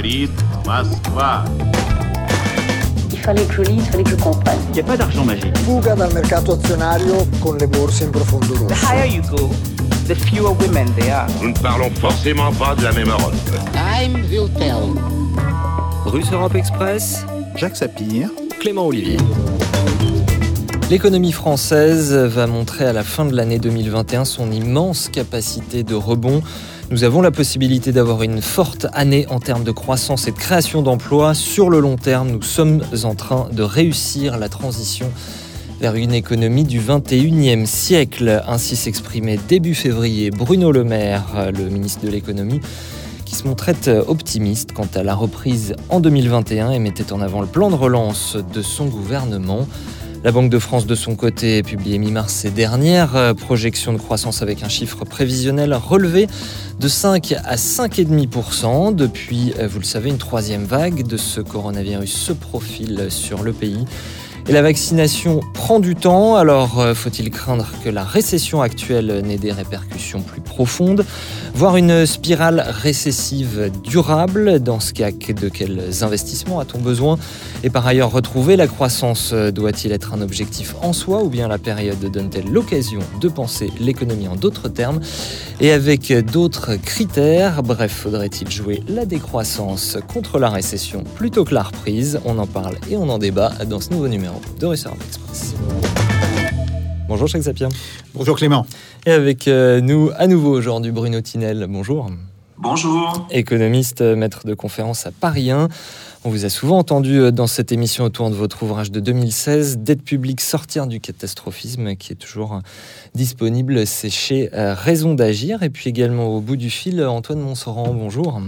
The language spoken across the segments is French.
говорит Москва. Il fallait que je lise, il fallait que je comprenne. Il n'y a pas d'argent magique. Fuga dal mercato azionario con le borse in profondo The rosso. higher you go, the fewer women there are. Nous ne parlons forcément pas de la même Europe. Time will tell. Russe Europe Express, Jacques Sapir, Clément Olivier. L'économie française va montrer à la fin de l'année 2021 son immense capacité de rebond. Nous avons la possibilité d'avoir une forte année en termes de croissance et de création d'emplois. Sur le long terme, nous sommes en train de réussir la transition vers une économie du 21e siècle. Ainsi s'exprimait début février Bruno Le Maire, le ministre de l'économie, qui se montrait optimiste quant à la reprise en 2021 et mettait en avant le plan de relance de son gouvernement. La Banque de France, de son côté, publié mi-mars ses dernières euh, projections de croissance avec un chiffre prévisionnel relevé de 5 à 5,5%. Depuis, euh, vous le savez, une troisième vague de ce coronavirus se profile sur le pays. Et la vaccination prend du temps, alors euh, faut-il craindre que la récession actuelle n'ait des répercussions plus profondes, voire une spirale récessive durable Dans ce cas, de quels investissements a-t-on besoin? Et par ailleurs, retrouver la croissance doit-il être un objectif en soi ou bien la période donne-t-elle l'occasion de penser l'économie en d'autres termes? Et avec d'autres critères Bref, faudrait-il jouer la décroissance contre la récession plutôt que la reprise? On en parle et on en débat dans ce nouveau numéro de Russell Express. Bonjour Jacques Sapien. Bonjour Clément. Et avec euh, nous à nouveau aujourd'hui Bruno Tinel. Bonjour. Bonjour. Économiste, euh, maître de conférence à Paris 1. On vous a souvent entendu euh, dans cette émission autour de votre ouvrage de 2016, Dette publique, sortir du catastrophisme, qui est toujours disponible. C'est chez Raison d'agir. Et puis également au bout du fil, Antoine Monsoran. Bonjour.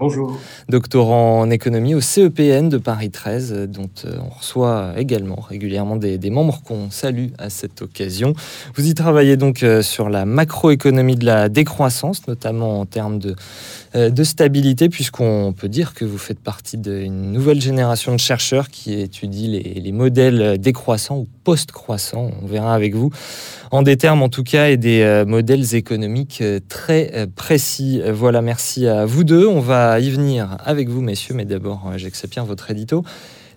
Bonjour. Doctorant en économie au CEPN de Paris 13, euh, dont euh, on reçoit également régulièrement des, des membres qu'on salue à cette occasion. Vous y travaillez donc euh, sur la macroéconomie de la décroissance, notamment en termes de, de stabilité, puisqu'on peut dire que vous faites partie d'une nouvelle génération de chercheurs qui étudie les, les modèles décroissants ou post-croissants, on verra avec vous, en des termes en tout cas et des euh, modèles économiques euh, très euh, précis. Euh, Voilà, merci à vous deux. On va y venir avec vous, messieurs, mais d'abord, euh, j'accepte bien votre édito.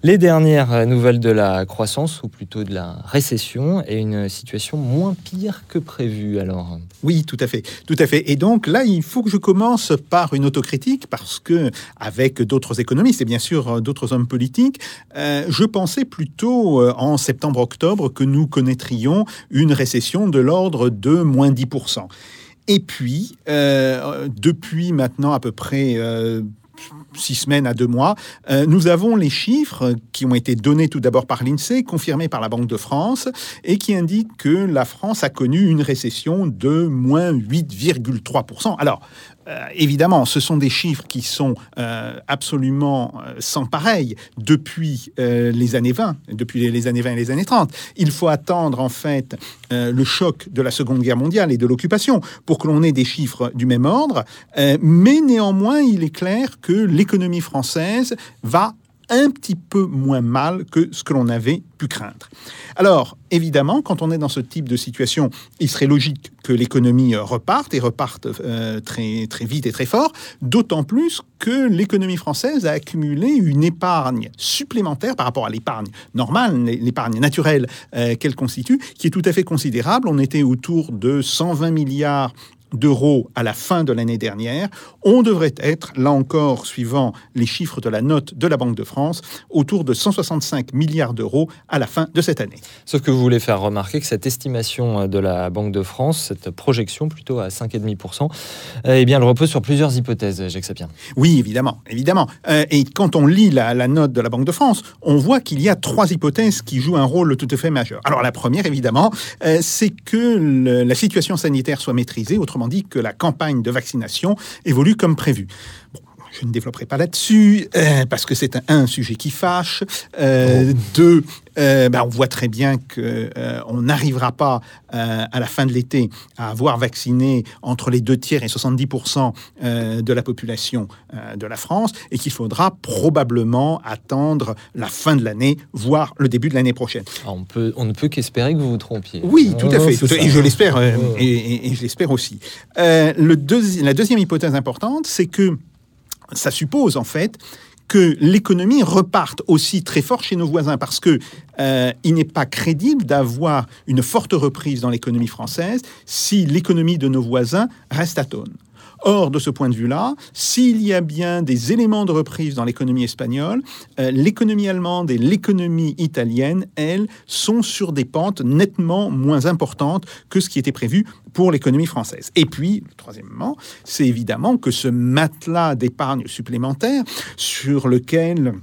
Les dernières nouvelles de la croissance, ou plutôt de la récession, et une situation moins pire que prévu. Alors, Oui, tout à fait, tout à fait. Et donc là, il faut que je commence par une autocritique parce que, avec d'autres économistes et bien sûr d'autres hommes politiques, euh, je pensais plutôt euh, en septembre-octobre que nous connaîtrions une récession de l'ordre de moins 10%. Et puis, euh, depuis maintenant à peu près six semaines à deux mois, euh, nous avons les chiffres qui ont été donnés tout d'abord par l'INSEE, confirmés par la Banque de France, et qui indiquent que la France a connu une récession de moins 8,3%. Alors, euh, évidemment, ce sont des chiffres qui sont euh, absolument euh, sans pareil depuis les années 20, depuis les, les années 20 et les années 30. Il faut attendre en fait le choc de la Seconde Guerre mondiale et de l'occupation pour que l'on ait des chiffres du même ordre. Mais néanmoins, il est clair que l'économie française va un petit peu moins mal que ce que l'on avait pu craindre. Alors, évidemment, quand on est dans ce type de situation, il serait logique que l'économie reparte et reparte euh, très, très vite et très fort, d'autant plus que l'économie française a accumulé une épargne supplémentaire par rapport à l'épargne normale, l'épargne naturelle euh, qu'elle constitue, qui est tout à fait considérable. On était autour de 120 milliards d'euros à la fin de l'année dernière. On devrait être, là encore, suivant les chiffres de la note de la Banque de France, autour de 165 milliards d'euros à la fin de cette année. sauf que vous voulez faire remarquer que cette estimation euh, de la Banque de France, cette projection plutôt à 5,5%, euh, eh bien, elle repose sur plusieurs hypothèses, Jacques Sapien. Oui, évidemment, évidemment. Euh, et quand on lit la, la note de la Banque de France, on voit qu'il y a trois hypothèses qui jouent un rôle tout à fait majeur. Alors la première, évidemment, euh, c'est que le- la situation sanitaire soit maîtrisée, autrement dit que la campagne de vaccination évolue comme prévu. Je ne développerai pas là-dessus, euh, parce que c'est un, un sujet qui fâche. Euh, Deux, euh, ben, on voit très bien qu'on n'arrivera pas euh, à la fin de l'été à avoir vacciné entre les deux tiers et 70% euh, de la population euh, de la France et qu'il faudra probablement attendre la fin de l'année, voire le début de l'année prochaine. Alors, on, peut, on ne peut qu'espérer que vous vous trompiez. Oui, tout à fait. tout et je l'espère, euh, et, et- et je l'espère aussi. Euh, le deuxi- la deuxième hypothèse importante, c'est que ça suppose en fait que l'économie reparte aussi très fort chez nos voisins parce que euh, il n'est pas crédible d'avoir une forte reprise dans l'économie française si l'économie de nos voisins reste atone. Or, de ce point de vue-là, s'il y a bien des éléments de reprise dans l'économie espagnole, euh, l'économie allemande et l'économie italienne, elles, sont sur des pentes nettement moins importantes que ce qui était prévu pour l'économie française. Et puis, troisièmement, c'est évidemment que ce matelas d'épargne supplémentaire sur lequel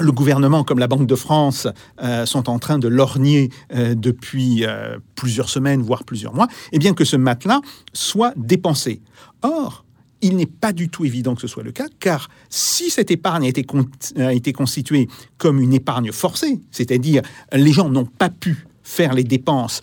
le gouvernement comme la Banque de France euh, sont en train de lorgner euh, depuis euh, plusieurs semaines, voire plusieurs mois, et bien que ce matelas soit dépensé. Or, il n'est pas du tout évident que ce soit le cas, car si cette épargne a été, constituée comme une épargne forcée, c'est-à-dire les gens n'ont pas pu faire les dépenses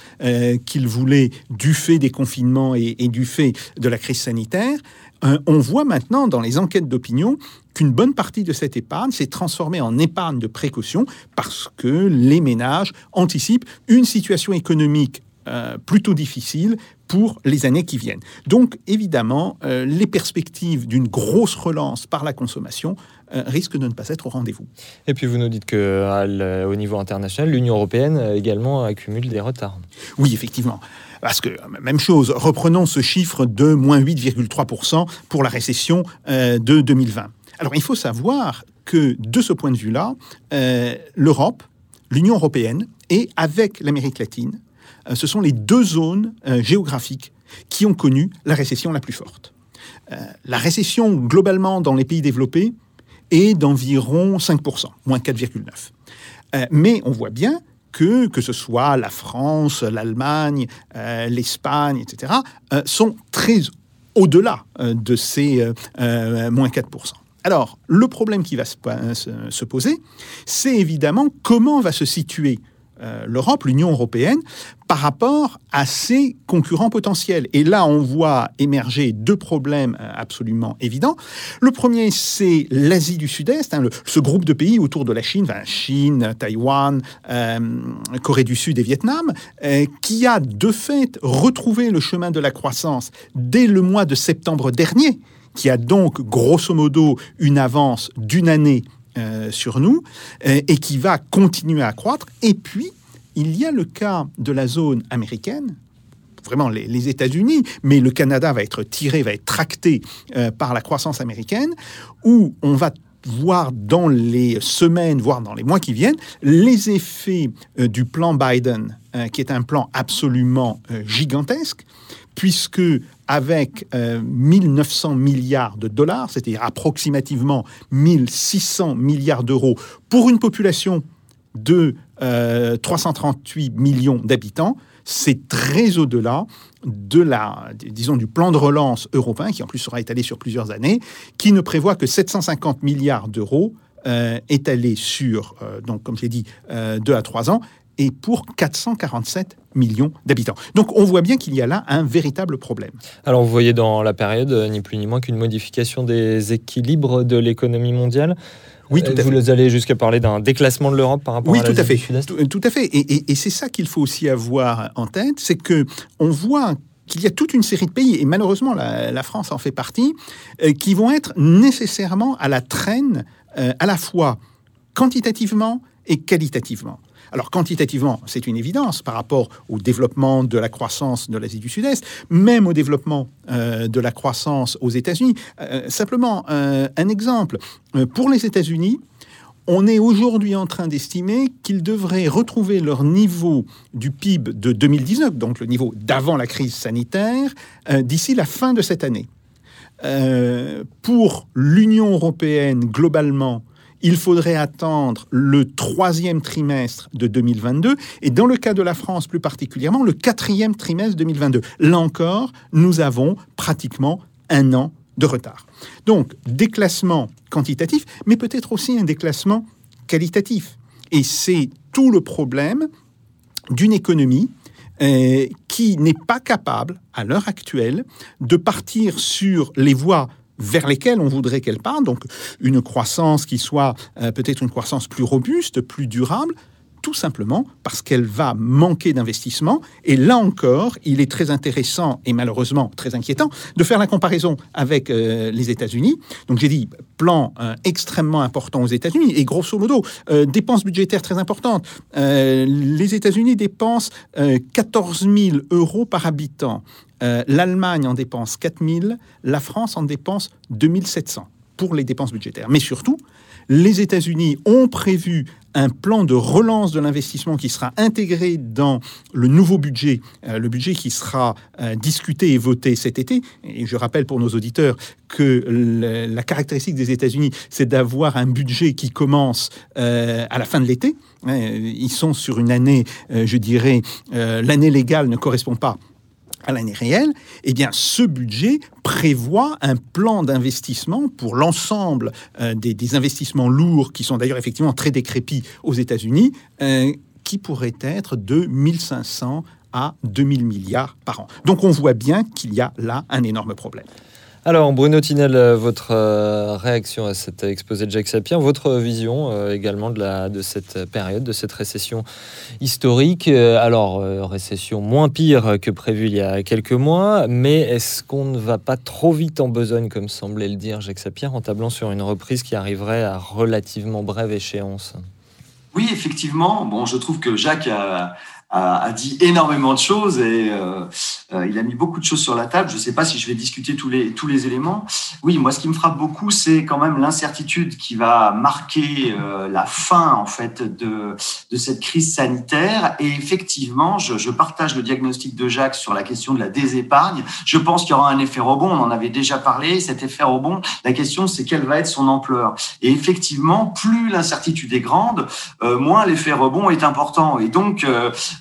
qu'ils voulaient du fait des confinements et, du fait de la crise sanitaire, on voit maintenant dans les enquêtes d'opinion qu'une bonne partie de cette épargne s'est transformée en épargne de précaution parce que les ménages anticipent une situation économique euh, plutôt difficile pour les années qui viennent. Donc évidemment, euh, les perspectives d'une grosse relance par la consommation euh, risquent de ne pas être au rendez-vous. Et puis vous nous dites que au niveau international, l'Union européenne également accumule des retards. Oui, effectivement. Parce que, même chose, reprenons ce chiffre de moins 8,3% pour la récession de 2020. Alors il faut savoir que de ce point de vue-là, l'Europe, l'Union européenne et avec l'Amérique latine, euh, ce sont les deux zones euh, géographiques qui ont connu la récession la plus forte. Euh, la récession globalement dans les pays développés est d'environ 5%, moins 4,9%. mais on voit bien que, que ce soit la France, l'Allemagne, l'Espagne, etc., sont très au-delà de ces moins 4%. Alors, le problème qui va se, se poser, c'est évidemment comment va se situer euh, l'Europe, l'Union européenne, par rapport à ses concurrents potentiels. Et là, on voit émerger deux problèmes euh, absolument évidents. Le premier, c'est l'Asie du Sud-Est, hein, ce groupe de pays autour de la Chine, Chine, Taïwan, euh, Corée du Sud et Vietnam, qui a de fait retrouvé le chemin de la croissance dès le mois de septembre dernier, qui a donc grosso modo une avance d'une année euh, sur nous euh, et qui va continuer à croître. Et puis, il y a le cas de la zone américaine, vraiment les, États-Unis, mais le Canada va être tiré, va être tracté euh, par la croissance américaine, où on va voir dans les semaines, voire dans les mois qui viennent, les effets du plan Biden, qui est un plan absolument gigantesque, puisque avec 1900 euh, milliards de dollars, c'est-à-dire approximativement 1600 milliards d'euros pour une population de 338 euh, millions d'habitants, c'est très au-delà de la, disons, du plan de relance européen, qui en plus sera étalé sur plusieurs années, qui ne prévoit que 750 milliards d'euros euh, étalés sur, donc, comme j'ai dit, deux à trois ans, et pour 447 millions d'habitants. Donc on voit bien qu'il y a là un véritable problème. Alors vous voyez dans la période ni plus ni moins qu'une modification des équilibres de l'économie mondiale. Oui, tout à vous allez jusqu'à parler d'un déclassement de l'Europe par rapport oui, à tout à fait. Tout, à fait. Et, c'est ça qu'il faut aussi avoir en tête, c'est que on voit qu'il y a toute une série de pays, et malheureusement la, France en fait partie, euh, qui vont être nécessairement à la traîne euh, à la fois quantitativement et qualitativement. Alors quantitativement, c'est une évidence par rapport au développement de la croissance de l'Asie du Sud-Est, même au développement euh, de la croissance aux États-Unis. Euh, simplement, euh, un exemple. pour les États-Unis, on est aujourd'hui en train d'estimer qu'ils devraient retrouver leur niveau du PIB de 2019, donc le niveau d'avant la crise sanitaire, d'ici la fin de cette année. pour l'Union européenne, globalement, il faudrait attendre le troisième trimestre de 2022 et dans le cas de la France plus particulièrement, le quatrième trimestre 2022. Là encore, nous avons pratiquement un an de retard. Donc, déclassement quantitatif, mais peut-être aussi un déclassement qualitatif. Et c'est tout le problème d'une économie euh, qui n'est pas capable, à l'heure actuelle, de partir sur les voies vers lesquelles on voudrait qu'elle parte, donc une croissance qui soit euh, peut-être une croissance plus robuste, plus durable, tout simplement parce qu'elle va manquer d'investissement. Et là encore, il est très intéressant et malheureusement très inquiétant de faire la comparaison avec euh, les États-Unis. Donc j'ai dit plan euh, extrêmement important aux États-Unis et grosso modo euh, dépenses budgétaires très importantes. les États-Unis dépensent 14 000 euros par habitant. L'Allemagne en dépense 4 000, la France en dépense 2 700 pour les dépenses budgétaires. Mais surtout, les États-Unis ont prévu un plan de relance de l'investissement qui sera intégré dans le nouveau budget, euh, le budget qui sera euh, discuté et voté cet été. Et je rappelle pour nos auditeurs que la caractéristique des États-Unis, c'est d'avoir un budget qui commence euh, à la fin de l'été. Ils sont sur une année, je dirais, l'année légale ne correspond pas à l'année réelle, eh bien, ce budget prévoit un plan d'investissement pour l'ensemble euh, des, investissements lourds, qui sont d'ailleurs effectivement très décrépits aux États-Unis, euh, qui pourrait être de 1500 à 2000 milliards par an. Donc on voit bien qu'il y a là un énorme problème. Alors, Bruno Tinel, euh, votre euh, réaction à cet exposé de Jacques Sapien, votre vision euh, également de, la, de cette période, de cette récession historique. Alors, récession moins pire que prévu il y a quelques mois, mais est-ce qu'on ne va pas trop vite en besogne, comme semblait le dire Jacques Sapien, en tablant sur une reprise qui arriverait à relativement brève échéance? Oui, effectivement. Bon, je trouve que Jacques a a, dit énormément de choses et euh, euh, il a mis beaucoup de choses sur la table. Je ne sais pas si je vais discuter tous les, tous les éléments. Oui, moi, ce qui me frappe beaucoup, c'est quand même l'incertitude qui va marquer euh, la fin, en fait, de, de cette crise sanitaire. Et effectivement, je, je, partage le diagnostic de Jacques sur la question de la désépargne. Je pense qu'il y aura un effet rebond. On en avait déjà parlé. Cet effet rebond, la question, c'est quelle va être son ampleur. Et effectivement, plus l'incertitude est grande, moins l'effet rebond est important. Et donc,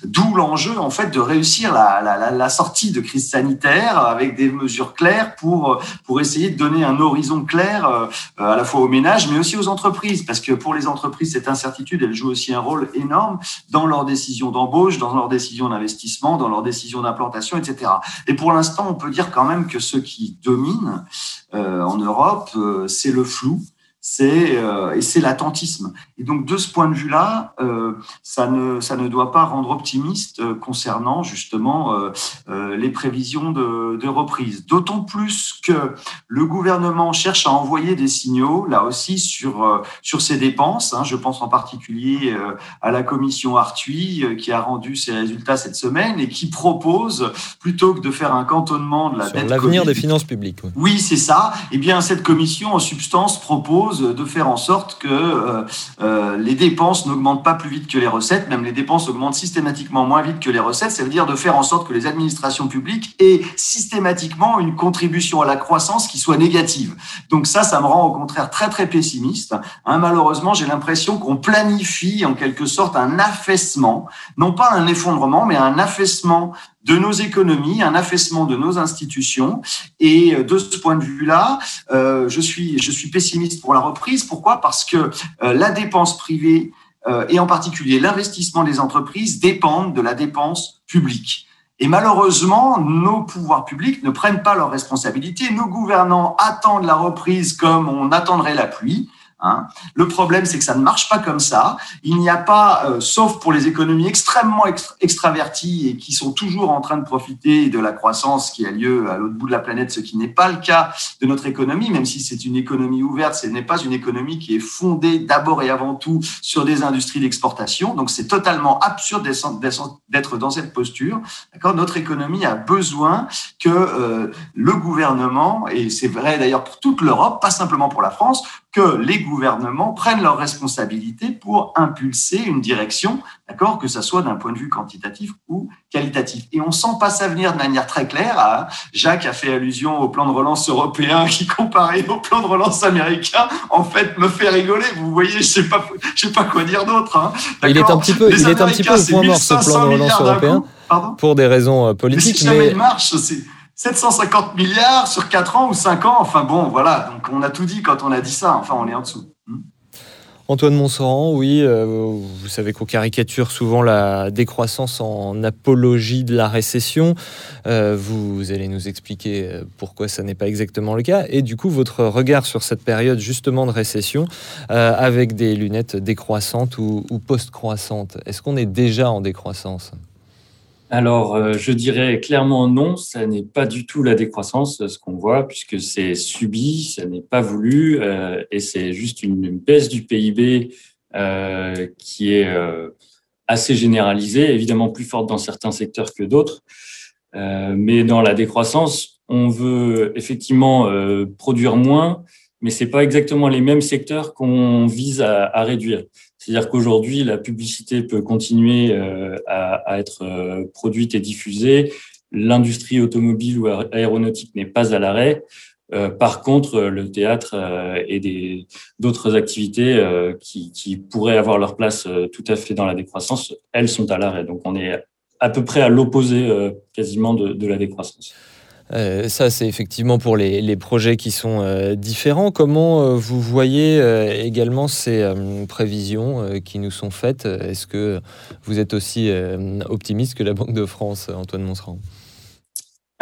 D'où l'enjeu en fait de réussir la, sortie de crise sanitaire avec des mesures claires pour pour essayer de donner un horizon clair euh, à la fois aux ménages mais aussi aux entreprises parce que pour les entreprises cette incertitude elle joue aussi un rôle énorme dans leurs décisions d'embauche, dans leurs décisions d'investissement, dans leurs décisions d'implantation, etc. Et pour l'instant on peut dire quand même que ce qui domine euh, en Europe euh, c'est le flou c'est euh, et c'est l'attentisme. Et donc de ce point de vue-là, euh, ça ne ça ne doit pas rendre optimiste euh, concernant justement euh, euh, les prévisions de, de reprise. D'autant plus que le gouvernement cherche à envoyer des signaux là aussi sur sur ses dépenses. Hein. Je pense en particulier à la commission Arthuis qui a rendu ses résultats cette semaine et qui propose plutôt que de faire un cantonnement de la sur l'avenir des finances publiques. Oui, oui c'est ça. Eh bien cette commission en substance propose de faire en sorte que euh, euh, les dépenses n'augmentent pas plus vite que les recettes, même les dépenses augmentent systématiquement moins vite que les recettes. Ça veut dire de faire en sorte que les administrations publiques aient systématiquement une contribution à la croissance qui soit négative. Donc ça, ça me rend au contraire très très pessimiste. Hein, malheureusement, j'ai l'impression qu'on planifie en quelque sorte un affaissement, non pas un effondrement, mais un affaissement de nos économies, un affaissement de nos institutions. Et euh, de ce point de vue-là, euh, je, suis, pessimiste pour la reprise. Pourquoi? Parce que euh, la dépense privée et en particulier l'investissement des entreprises dépendent de la dépense publique. Et malheureusement, nos pouvoirs publics ne prennent pas leurs responsabilités. Nos gouvernants attendent la reprise comme on attendrait la pluie. Hein. Le problème, c'est que ça ne marche pas comme ça. Il n'y a pas, euh, sauf pour les économies extrêmement extraverties et qui sont toujours en train de profiter de la croissance qui a lieu à l'autre bout de la planète, ce qui n'est pas le cas de notre économie, même si c'est une économie ouverte, ce n'est pas une économie qui est fondée d'abord et avant tout sur des industries d'exportation. Donc c'est totalement absurde d'être dans cette posture. Notre économie a besoin que euh, le gouvernement, et c'est vrai d'ailleurs pour toute l'Europe, pas simplement pour la France, que les gouvernements prennent leurs responsabilités pour impulser une direction, d'accord, que ça soit d'un point de vue quantitatif ou qualitatif. Et on sent pas ça venir de manière très claire. Jacques a fait allusion au plan de relance européen qui, comparé au plan de relance américain, en fait, me fait rigoler. Vous voyez, je sais pas, je sais pas quoi dire d'autre. Hein. Il est un petit peu, il est un petit peu au point mort ce plan de relance européen. pour des raisons euh, politiques. Mais si jamais il marche, c'est 750 milliards sur 4 ans ou 5 ans. Enfin bon, voilà. Donc on a tout dit quand on a dit ça. Enfin, on est en dessous. Hmm. Antoine Monsoran, oui, euh, vous savez qu'on caricature souvent la décroissance en apologie de la récession. Euh, vous, allez nous expliquer euh, pourquoi ça n'est pas exactement le cas. Et du coup, votre regard sur cette période justement de récession, avec des lunettes décroissantes ou, ou post-croissantes, est-ce qu'on est déjà en décroissance? Alors, euh, je dirais clairement non, ça n'est pas du tout la décroissance, ce qu'on voit, puisque c'est subi, ça n'est pas voulu, euh, et c'est juste une, baisse du PIB euh, qui est assez généralisée, évidemment plus forte dans certains secteurs que d'autres. mais dans la décroissance, on veut effectivement produire moins, mais c'est pas exactement les mêmes secteurs qu'on vise à réduire. C'est-à-dire qu'aujourd'hui, la publicité peut continuer euh, à, être euh, produite et diffusée. L'industrie automobile ou aéronautique n'est pas à l'arrêt. Euh, par contre, le théâtre et d'autres activités qui, pourraient avoir leur place tout à fait dans la décroissance, elles sont à l'arrêt. Donc, on est à peu près à l'opposé quasiment de la décroissance. Euh, ça, c'est effectivement pour les, projets qui sont euh, différents. Comment euh, vous voyez également ces prévisions qui nous sont faites? Est-ce que vous êtes aussi optimiste que la Banque de France, Antoine Monserand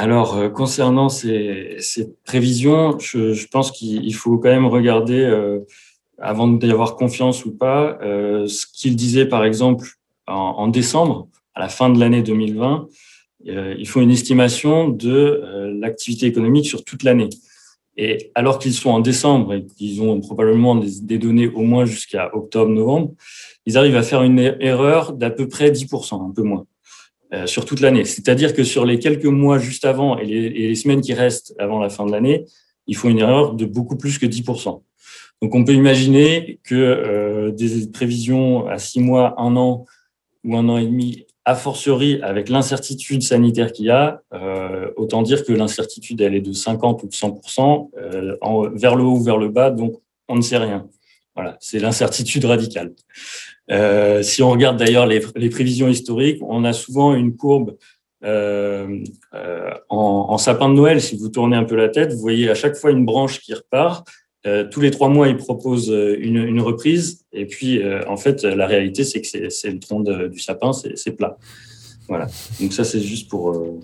alors, concernant ces, prévisions, je, pense qu'il faut quand même regarder, avant d'y avoir confiance ou pas, ce qu'il disait par exemple en, décembre, à la fin de l'année 2020, euh, il faut une estimation de euh, l'activité économique sur toute l'année. Et alors qu'ils sont en décembre et qu'ils ont probablement des, données au moins jusqu'à octobre-novembre, ils arrivent à faire une erreur d'à peu près 10%, un peu moins, euh, sur toute l'année. C'est-à-dire que sur les quelques mois juste avant et les, et les, semaines qui restent avant la fin de l'année, il faut une erreur de beaucoup plus que 10%. Donc on peut imaginer que euh, des prévisions à six mois, un an ou un an et demi a fortiori avec l'incertitude sanitaire qu'il y a, euh, autant dire que l'incertitude, elle est de 50 ou de 100%, euh, en, vers le haut ou vers le bas, donc on ne sait rien. Voilà, c'est l'incertitude radicale. Euh, si on regarde d'ailleurs les, prévisions historiques, on a souvent une courbe euh, en, en, sapin de Noël. Si vous tournez un peu la tête, vous voyez à chaque fois une branche qui repart. Euh, tous les trois mois, ils proposent une, une reprise. Et puis, euh, en fait, la réalité, c'est que c'est le tronc du sapin, c'est plat. Voilà. Donc ça, c'est juste pour, euh,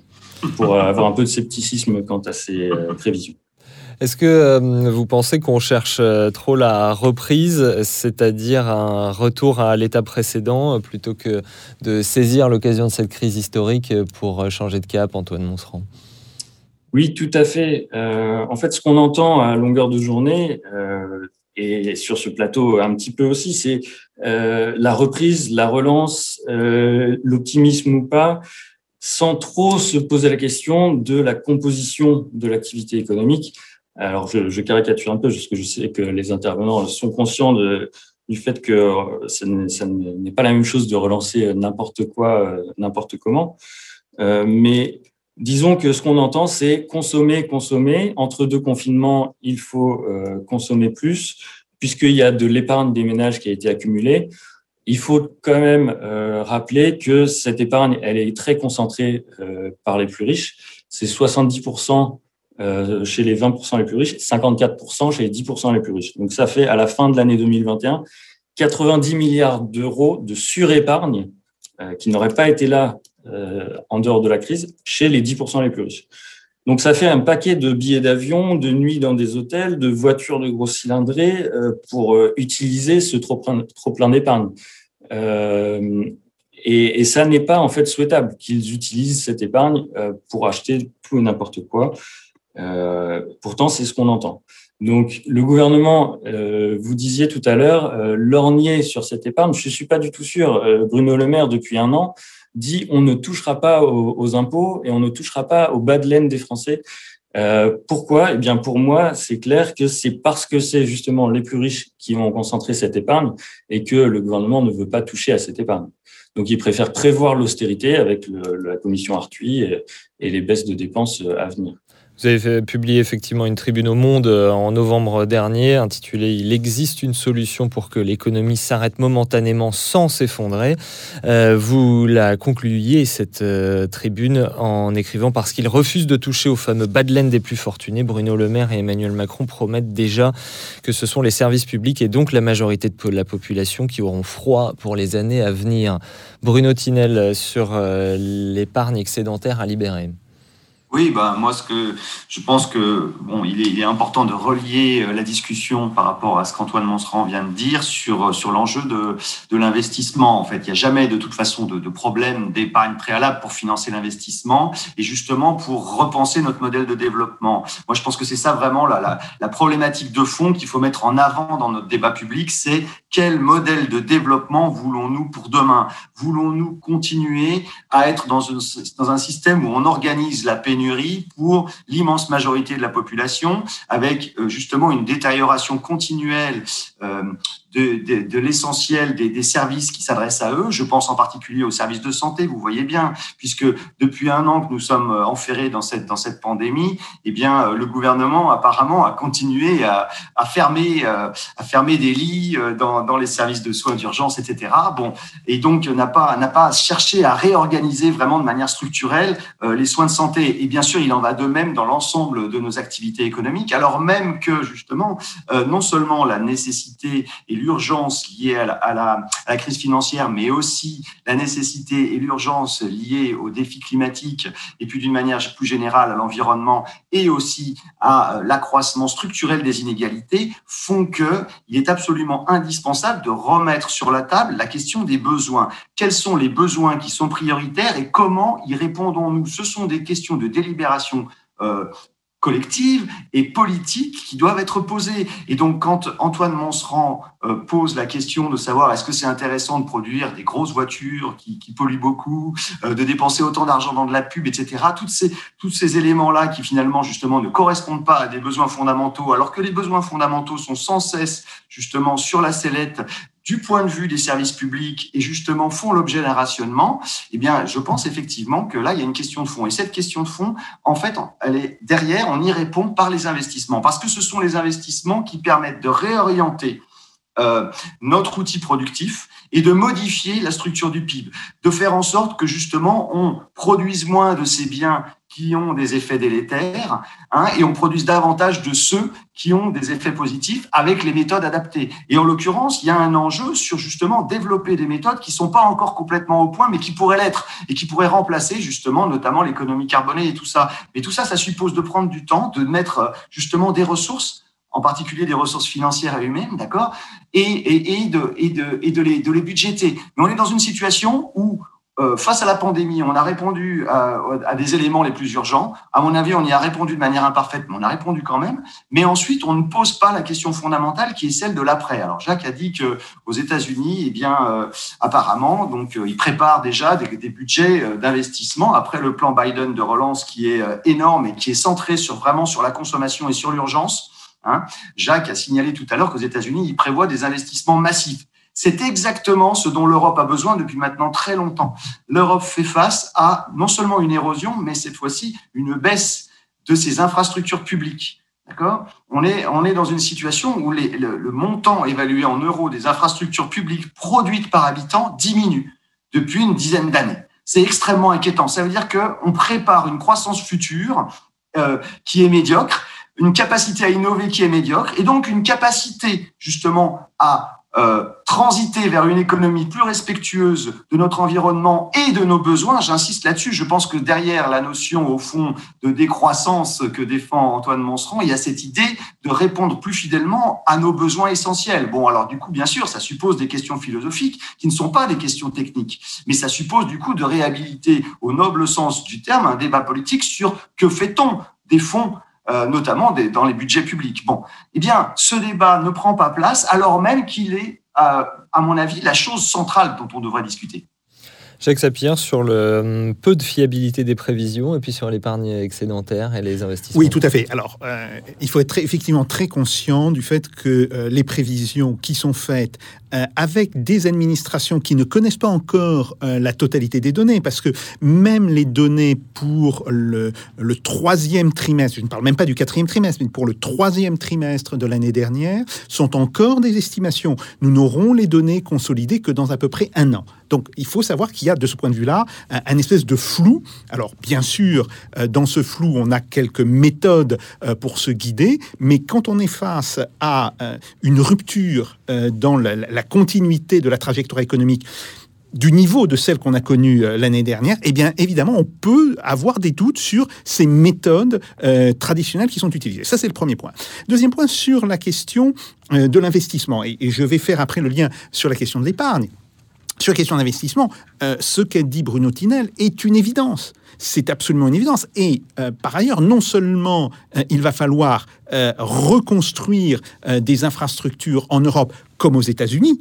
pour avoir un peu de scepticisme quant à ces prévisions. Est-ce que vous pensez qu'on cherche trop la reprise, c'est-à-dire un retour à l'état précédent, plutôt que de saisir l'occasion de cette crise historique pour changer de cap, Antoine Monserand oui, tout à fait. Euh, en fait, ce qu'on entend à longueur de journée, euh, et sur ce plateau un petit peu aussi, c'est euh, la reprise, la relance, l'optimisme ou pas, sans trop se poser la question de la composition de l'activité économique. Alors, je, caricature un peu, parce que je sais que les intervenants sont conscients du fait que ça n'est pas la même chose de relancer n'importe quoi, n'importe comment. mais Disons que ce qu'on entend, c'est consommer, consommer. Entre deux confinements, il faut euh, consommer plus, puisqu'il y a de l'épargne des ménages qui a été accumulée. Il faut quand même euh, rappeler que cette épargne, elle est très concentrée euh, par les plus riches. C'est 70% chez les 20% les plus riches, 54% chez les 10% les plus riches. Donc ça fait à la fin de l'année 2021 90 milliards d'euros de surépargne qui n'auraient pas été là euh, en dehors de la crise chez les 10% les plus riches. Donc ça fait un paquet de billets d'avion, de nuits dans des hôtels, de voitures de gros cylindrés euh, pour euh, utiliser ce trop plein, trop plein d'épargne. Et, ça n'est pas en fait souhaitable qu'ils utilisent cette épargne pour acheter tout et n'importe quoi. pourtant, c'est ce qu'on entend. Donc, le gouvernement, vous disiez tout à l'heure, lorgner sur cette épargne. Je suis pas du tout sûr. Bruno Le Maire, depuis un an, dit on ne touchera pas aux, impôts et on ne touchera pas au bas de laine des Français. Euh, pourquoi? Eh bien, pour moi, c'est clair que c'est parce que c'est justement les plus riches qui vont concentrer cette épargne et que le gouvernement ne veut pas toucher à cette épargne. Donc, il préfère prévoir l'austérité avec la commission Arthuis et, les baisses de dépenses à venir. Vous avez publié effectivement une tribune au Monde euh, en novembre dernier intitulée Il existe une solution pour que l'économie s'arrête momentanément sans s'effondrer. Euh, vous la concluiez, cette euh, tribune, en écrivant Parce qu'il refuse de toucher aux fameux bas des plus fortunés, Bruno Le Maire et Emmanuel Macron promettent déjà que ce sont les services publics et donc la majorité de la population qui auront froid pour les années à venir. Bruno Tinel sur l'épargne excédentaire à libérer. Oui, bah, moi, ce que je pense que bon, il est, important de relier euh, la discussion par rapport à ce qu'Antoine Monserand vient de dire sur, euh, sur l'enjeu de, de l'investissement. En fait, il n'y a jamais de toute façon de, de problème d'épargne préalable pour financer l'investissement et justement pour repenser notre modèle de développement. Moi, je pense que c'est ça vraiment la, la, la problématique de fond qu'il faut mettre en avant dans notre débat public, c'est quel modèle de développement voulons-nous pour demain? Voulons-nous continuer à être dans, une, dans un système où on organise la pénurie pour l'immense majorité de la population, avec euh, justement une détérioration continuelle euh, de, de, l'essentiel des, des, services qui s'adressent à eux. Je pense en particulier aux services de santé, vous voyez bien, puisque depuis un an que nous sommes euh, enferrés dans cette, dans cette pandémie, eh bien, le gouvernement apparemment a continué à, à fermer, à fermer des lits dans, dans les services de soins d'urgence, etc. Bon, et donc n'a pas, n'a pas cherché à réorganiser vraiment de manière structurelle les soins de santé. Et bien sûr, il en va de même dans l'ensemble de nos activités économiques, alors même que justement, euh, non seulement la nécessité l'urgence liées à la, crise financière, mais aussi la nécessité et l'urgence liées aux défis climatiques, et puis d'une manière plus générale à l'environnement, et aussi à euh, l'accroissement structurel des inégalités, font que il est absolument indispensable de remettre sur la table la question des besoins. Quels sont les besoins qui sont prioritaires et comment y répondons-nous? Ce sont des questions de délibération euh, collective et politique qui doivent être posées. Et donc, quand Antoine Monserand euh, pose la question de savoir est-ce que c'est intéressant de produire des grosses voitures qui, qui polluent beaucoup, euh, de dépenser autant d'argent dans de la pub, etc., toutes ces, tous ces éléments-là qui finalement, justement, ne correspondent pas à des besoins fondamentaux, alors que les besoins fondamentaux sont sans cesse, justement, sur la sellette du point de vue des services publics et justement font l'objet d'un rationnement, eh bien, je pense effectivement que là, il y a une question de fond. Et cette question de fond, en fait, elle est derrière, on y répond par les investissements, parce que ce sont les investissements qui permettent de réorienter euh, notre outil productif et de modifier la structure du PIB, de faire en sorte que justement on produise moins de ces biens qui ont des effets délétères hein, et on produise davantage de ceux qui ont des effets positifs avec les méthodes adaptées. Et en l'occurrence, il y a un enjeu sur justement développer des méthodes qui sont pas encore complètement au point, mais qui pourraient l'être et qui pourraient remplacer justement notamment l'économie carbonée et tout ça. Mais tout ça, ça suppose de prendre du temps, de mettre justement des ressources en particulier des ressources financières et humaines, d'accord, et de, les, de les budgéter. Mais on est dans une situation où, euh, face à la pandémie, on a répondu à, des éléments les plus urgents. À mon avis, on y a répondu de manière imparfaite, mais on a répondu quand même. Mais ensuite, on ne pose pas la question fondamentale qui est celle de l'après. Alors, Jacques a dit que aux États-Unis, eh bien, euh, apparemment, donc, euh, ils préparent déjà des, budgets euh, d'investissement après le plan Biden de relance qui est énorme et qui est centré sur vraiment sur la consommation et sur l'urgence. Hein. Jacques a signalé tout à l'heure qu'aux États-Unis, ils prévoient des investissements massifs. C'est exactement ce dont l'Europe a besoin depuis maintenant très longtemps. L'Europe fait face à non seulement une érosion, mais cette fois-ci une baisse de ses infrastructures publiques. D'accord? On est, on est dans une situation où les, le, le, montant évalué en euros des infrastructures publiques produites par habitant diminue depuis une dizaine d'années. C'est extrêmement inquiétant. Ça veut dire qu'on prépare une croissance future euh, qui est médiocre une capacité à innover qui est médiocre et donc une capacité justement à euh, transiter vers une économie plus respectueuse de notre environnement et de nos besoins. J'insiste là-dessus. Je pense que derrière la notion, au fond, de décroissance que défend Antoine Monserand, il y a cette idée de répondre plus fidèlement à nos besoins essentiels. Bon, alors du coup, bien sûr, ça suppose des questions philosophiques qui ne sont pas des questions techniques, mais ça suppose du coup de réhabiliter, au noble sens du terme, un débat politique sur que fait-on des fonds euh, notamment des, dans les budgets publics. Bon, eh bien, ce débat ne prend pas place alors même qu'il est, euh, à mon avis, la chose centrale dont on devrait discuter. Jacques Sapir, sur le hum, peu de fiabilité des prévisions et puis sur l'épargne excédentaire et les investissements. Oui, tout à fait. Alors, euh, il faut être effectivement très conscient du fait que euh, les prévisions qui sont faites euh, avec des administrations qui ne connaissent pas encore euh, la totalité des données, parce que même les données pour le troisième trimestre, je ne parle même pas du quatrième trimestre, mais pour le troisième trimestre de l'année dernière, sont encore des estimations. Nous n'aurons les données consolidées que dans à peu près un an. Donc, il faut savoir qu'il y a de ce point de vue-là un, espèce de flou. Alors, bien sûr, euh, dans ce flou, on a quelques méthodes euh, pour se guider, mais quand on est face à euh, une rupture dans la, continuité de la trajectoire économique, du niveau de celle qu'on a connue l'année dernière, eh bien évidemment, on peut avoir des doutes sur ces méthodes traditionnelles qui sont utilisées. Ça, c'est le premier point. Deuxième point, sur la question de l'investissement, et je vais faire après le lien sur la question de l'épargne. Sur la question d'investissement, euh, ce qu'a dit Bruno Tinel est une évidence. C'est absolument une évidence. Et euh, par ailleurs, non seulement euh, il va falloir reconstruire des infrastructures en Europe comme aux États-Unis,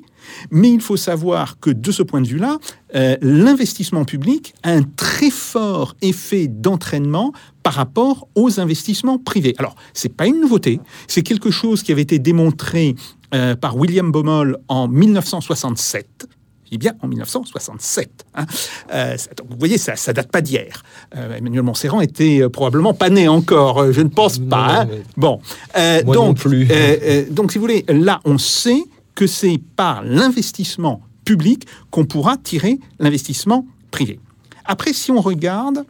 mais il faut savoir que de ce point de vue-là, l'investissement public a un très fort effet d'entraînement par rapport aux investissements privés. Alors, c'est pas une nouveauté, c'est quelque chose qui avait été démontré par William Baumol en 1967. Dis bien en 1967. hein. Euh, donc, vous voyez, ça, ça date pas d'hier. Euh, Emmanuel Montserrat était euh, probablement pas né encore, je ne pense pas. non, hein. Bon, Moi donc, non plus. donc, si vous voulez, là, on sait que c'est par l'investissement public qu'on pourra tirer l'investissement privé. Après, si on regarde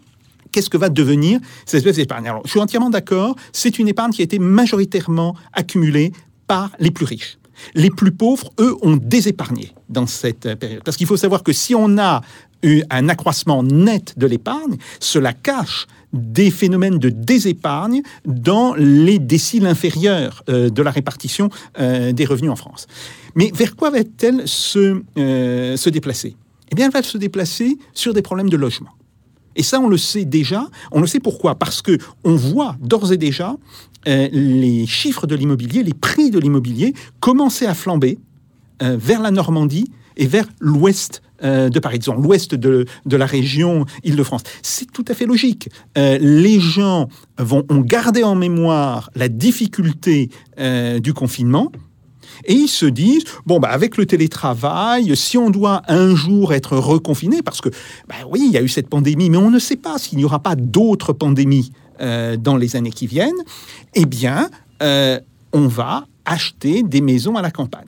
qu'est-ce que va devenir cette espèce d'épargne? Alors, je suis entièrement d'accord, c'est une épargne qui a été majoritairement accumulée par les plus riches. Les plus pauvres, eux, ont désépargné dans cette période. Parce qu'il faut savoir que si on a eu un accroissement net de l'épargne, cela cache des phénomènes de désépargne dans les déciles inférieurs euh, de la répartition euh, des revenus en France. Mais vers quoi va-t-elle se, euh, se déplacer? Eh bien, elle va se déplacer sur des problèmes de logement. Et ça, on le sait déjà. On le sait pourquoi? Parce que on voit d'ores et déjà euh, les chiffres de l'immobilier, les prix de l'immobilier commencer à flamber euh, vers la Normandie et vers l'ouest euh, de Paris, disons l'ouest de, de la région Île-de-France. C'est tout à fait logique. Les gens vont, ont gardé en mémoire la difficulté du confinement. Et ils se disent, bon, bah, avec le télétravail, si on doit un jour être reconfiné, parce que, bah, oui, il y a eu cette pandémie, mais on ne sait pas s'il n'y aura pas d'autres pandémies euh, dans les années qui viennent, eh bien, euh, on va acheter des maisons à la campagne.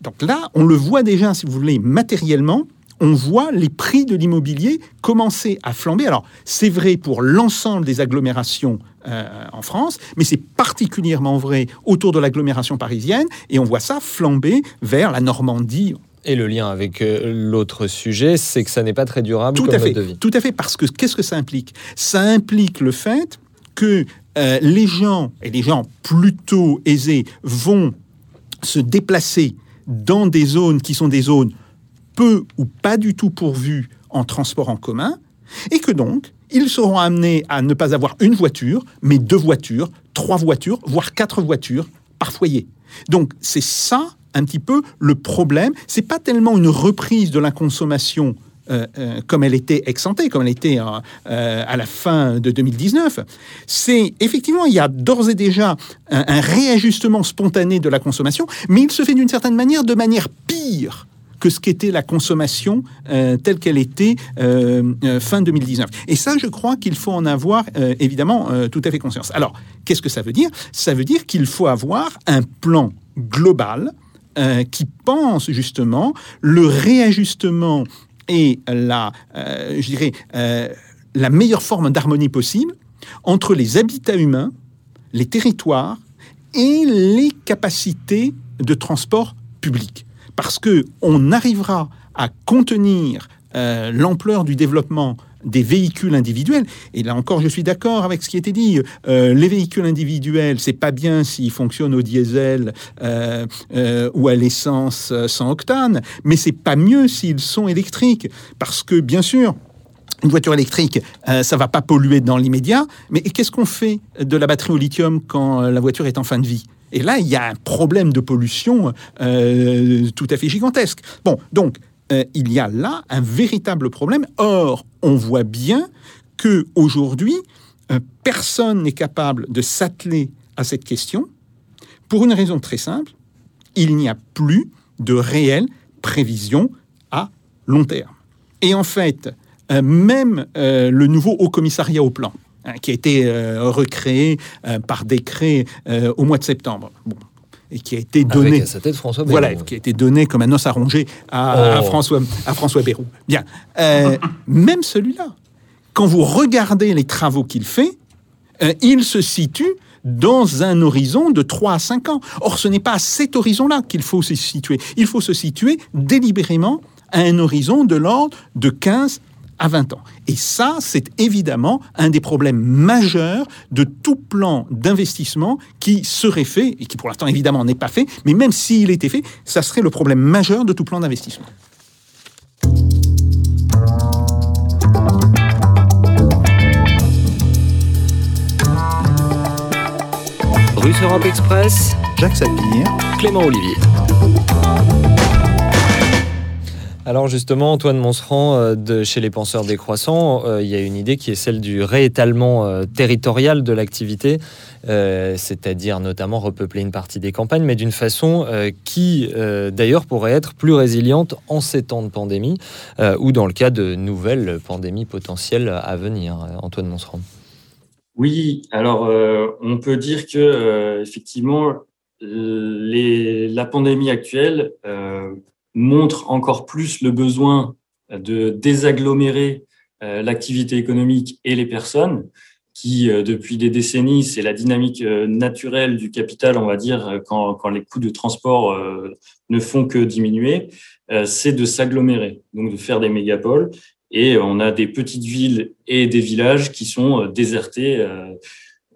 Donc là, on le voit déjà, si vous voulez, matériellement, on voit les prix de l'immobilier commencer à flamber. Alors, c'est vrai pour l'ensemble des agglomérations euh, en France, mais c'est particulièrement vrai autour de l'agglomération parisienne, et on voit ça flamber vers la Normandie. Et le lien avec euh, l'autre sujet, c'est que ça n'est pas très durable Tout comme à fait, mode de vie. tout à fait, parce que qu'est-ce que ça implique? Ça implique le fait que euh, les gens, et les gens plutôt aisés, vont se déplacer dans des zones qui sont des zones peu ou pas du tout pourvues en transport en commun, et que donc, ils seront amenés à ne pas avoir une voiture, mais deux voitures, trois voitures, voire quatre voitures par foyer. Donc, c'est ça un petit peu le problème. C'est pas tellement une reprise de la consommation euh, euh, comme elle était exemptée, comme elle était euh, à la fin de 2019. C'est effectivement, il y a d'ores et déjà un réajustement spontané de la consommation, mais il se fait d'une certaine manière de manière pire que ce qu'était la consommation euh, telle qu'elle était euh, euh, fin 2019. Et ça, je crois qu'il faut en avoir évidemment tout à fait conscience. Alors, qu'est-ce que ça veut dire? Ça veut dire qu'il faut avoir un plan global qui pense justement le réajustement et la, je dirais, la meilleure forme d'harmonie possible entre les habitats humains, les territoires et les capacités de transport public. Parce que on arrivera à contenir euh, l'ampleur du développement des véhicules individuels. Et là encore, je suis d'accord avec ce qui a été dit. Euh, les véhicules individuels, c'est pas bien s'ils fonctionnent au diesel euh, ou à l'essence sans octane, mais c'est pas mieux s'ils sont électriques, parce que bien sûr. Une voiture électrique, ça va pas polluer dans l'immédiat, mais qu'est-ce qu'on fait de la batterie au lithium quand la voiture est en fin de vie? Et là, il y a un problème de pollution euh, tout à fait gigantesque. Bon, donc, euh, il y a là un véritable problème. Or, on voit bien que aujourd'hui, euh, personne n'est capable de s'atteler à cette question pour une raison très simple il n'y a plus de réelle prévision à long terme. Et en fait, même le nouveau Haut Commissariat au Plan, hein, qui a été euh, recréé euh, par décret euh, au mois de septembre, bon, et qui a été donné, Avec à sa tête François Bayrou. voilà, qui a été donné comme un os à ronger à, à Oh. François, à François Bayrou. Bien, même celui-là, quand vous regardez les travaux qu'il fait, il se situe dans un horizon de 3 à 5 ans. Or, ce n'est pas à cet horizon-là qu'il faut se situer. Il faut se situer délibérément à un horizon de l'ordre de 15 à 20 ans. Et ça, c'est évidemment un des problèmes majeurs de tout plan d'investissement qui serait fait, et qui pour l'instant évidemment n'est pas fait, mais même s'il était fait, ça serait le problème majeur de tout plan d'investissement. Russe Europe Express, Jacques Sapir. Clément Olivier. Alors justement, Antoine Monseran, euh, de chez les penseurs décroissants, euh, il y a une idée qui est celle du réétalement euh, territorial de l'activité, c'est-à-dire notamment repeupler une partie des campagnes, mais d'une façon qui d'ailleurs pourrait être plus résiliente en ces temps de pandémie ou dans le cas de nouvelles pandémies potentielles à venir. Antoine Monseran. Oui, alors on peut dire que effectivement la pandémie actuelle montre encore plus le besoin de désagglomérer euh, l'activité économique et les personnes, qui euh, depuis des décennies, c'est la dynamique euh, naturelle du capital, on va dire, quand, quand les coûts de transport ne font que diminuer, c'est de s'agglomérer, donc de faire des mégapoles. Et on a des petites villes et des villages qui sont désertés.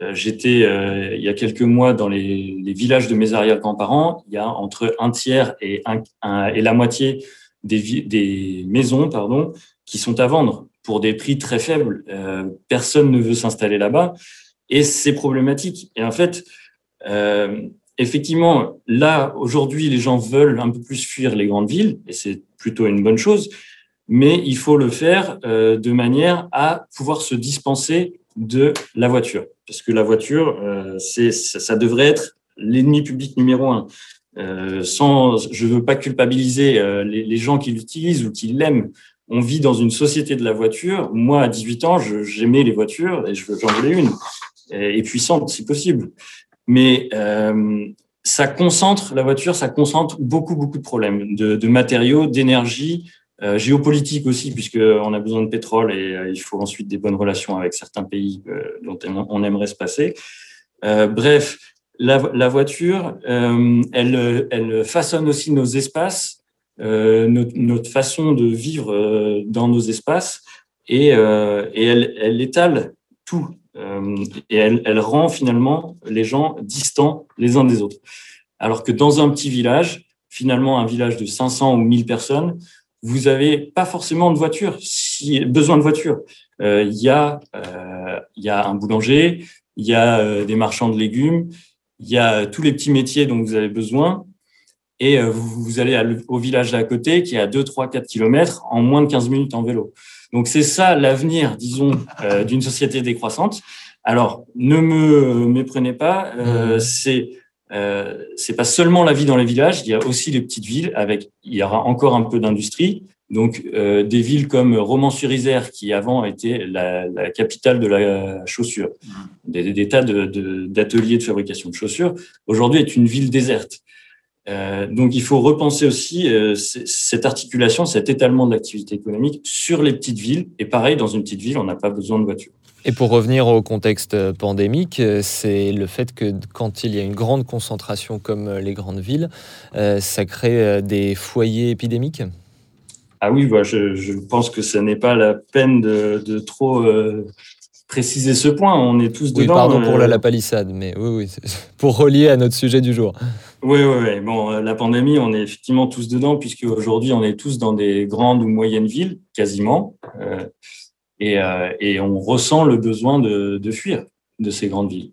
Euh, J'étais euh, il y a quelques mois dans les, villages de Mézarial-Camparent. Il y a entre un tiers et, la moitié des, maisons qui sont à vendre pour des prix très faibles. Euh, personne ne veut s'installer là-bas et c'est problématique. Et en fait, effectivement, là, aujourd'hui, les gens veulent un peu plus fuir les grandes villes et c'est plutôt une bonne chose mais il faut le faire de manière à pouvoir se dispenser de la voiture. Parce que la voiture, euh, c'est, ça, devrait être l'ennemi public numéro un. Euh, sans, je veux pas culpabiliser euh, les, gens qui l'utilisent ou qui l'aiment. On vit dans une société de la voiture. Moi, à 18 ans, j'aimais les voitures et j'en voulais une, et, puissante si possible. Mais ça concentre, la voiture, ça concentre beaucoup, beaucoup de problèmes, de matériaux, d'énergie, euh, géopolitique aussi, puisqu'on a besoin de pétrole et euh, il faut ensuite des bonnes relations avec certains pays euh, dont on- aimerait se passer. Bref, la, voiture, elle, façonne aussi nos espaces, notre, façon de vivre dans nos espaces et, elle, étale tout. Et elle, elle rend finalement les gens distants les uns des autres. Alors que dans un petit village, finalement un village de 500 ou 1000 personnes, vous avez pas forcément de voiture, si besoin de voiture. Euh, Il y a euh, il y a un boulanger, il y a euh, des marchands de légumes, il y a tous les petits métiers dont vous avez besoin. Et euh, vous, vous allez à au village d'à côté qui est à 2, 3, 4 kilomètres en moins de 15 minutes en vélo. Donc c'est ça l'avenir, disons, euh, d'une société décroissante. Alors ne me méprenez pas, euh, c'est euh, c'est pas seulement la vie dans les villages, il y a aussi les petites villes avec, il y aura encore un peu d'industrie. Donc, euh, des villes comme Romans-sur-Isère, qui avant était la, la capitale de la chaussure, des, des tas de- de- d'ateliers de, fabrication de chaussures, aujourd'hui est une ville déserte. Euh, donc, il faut repenser aussi euh, cette articulation, cet étalement de l'activité économique sur les petites villes. Et pareil, dans une petite ville, on n'a pas besoin de voiture. Et pour revenir au contexte pandémique, euh, c'est le fait que quand il y a une grande concentration comme euh, les grandes villes, euh, ça crée euh, des foyers épidémiques? Ah oui, bah, je, je pense que ce n'est pas la peine de, de trop euh, préciser ce point. On est tous Oui, dedans. pardon pour la, euh, la palissade, mais oui, oui, pour relier à notre sujet du jour. Oui, oui, oui. Bon, euh, la pandémie, on est effectivement tous dedans, puisque aujourd'hui, on est tous dans des grandes ou moyennes villes, quasiment, euh, et, euh, et on ressent le besoin de, fuir de ces grandes villes.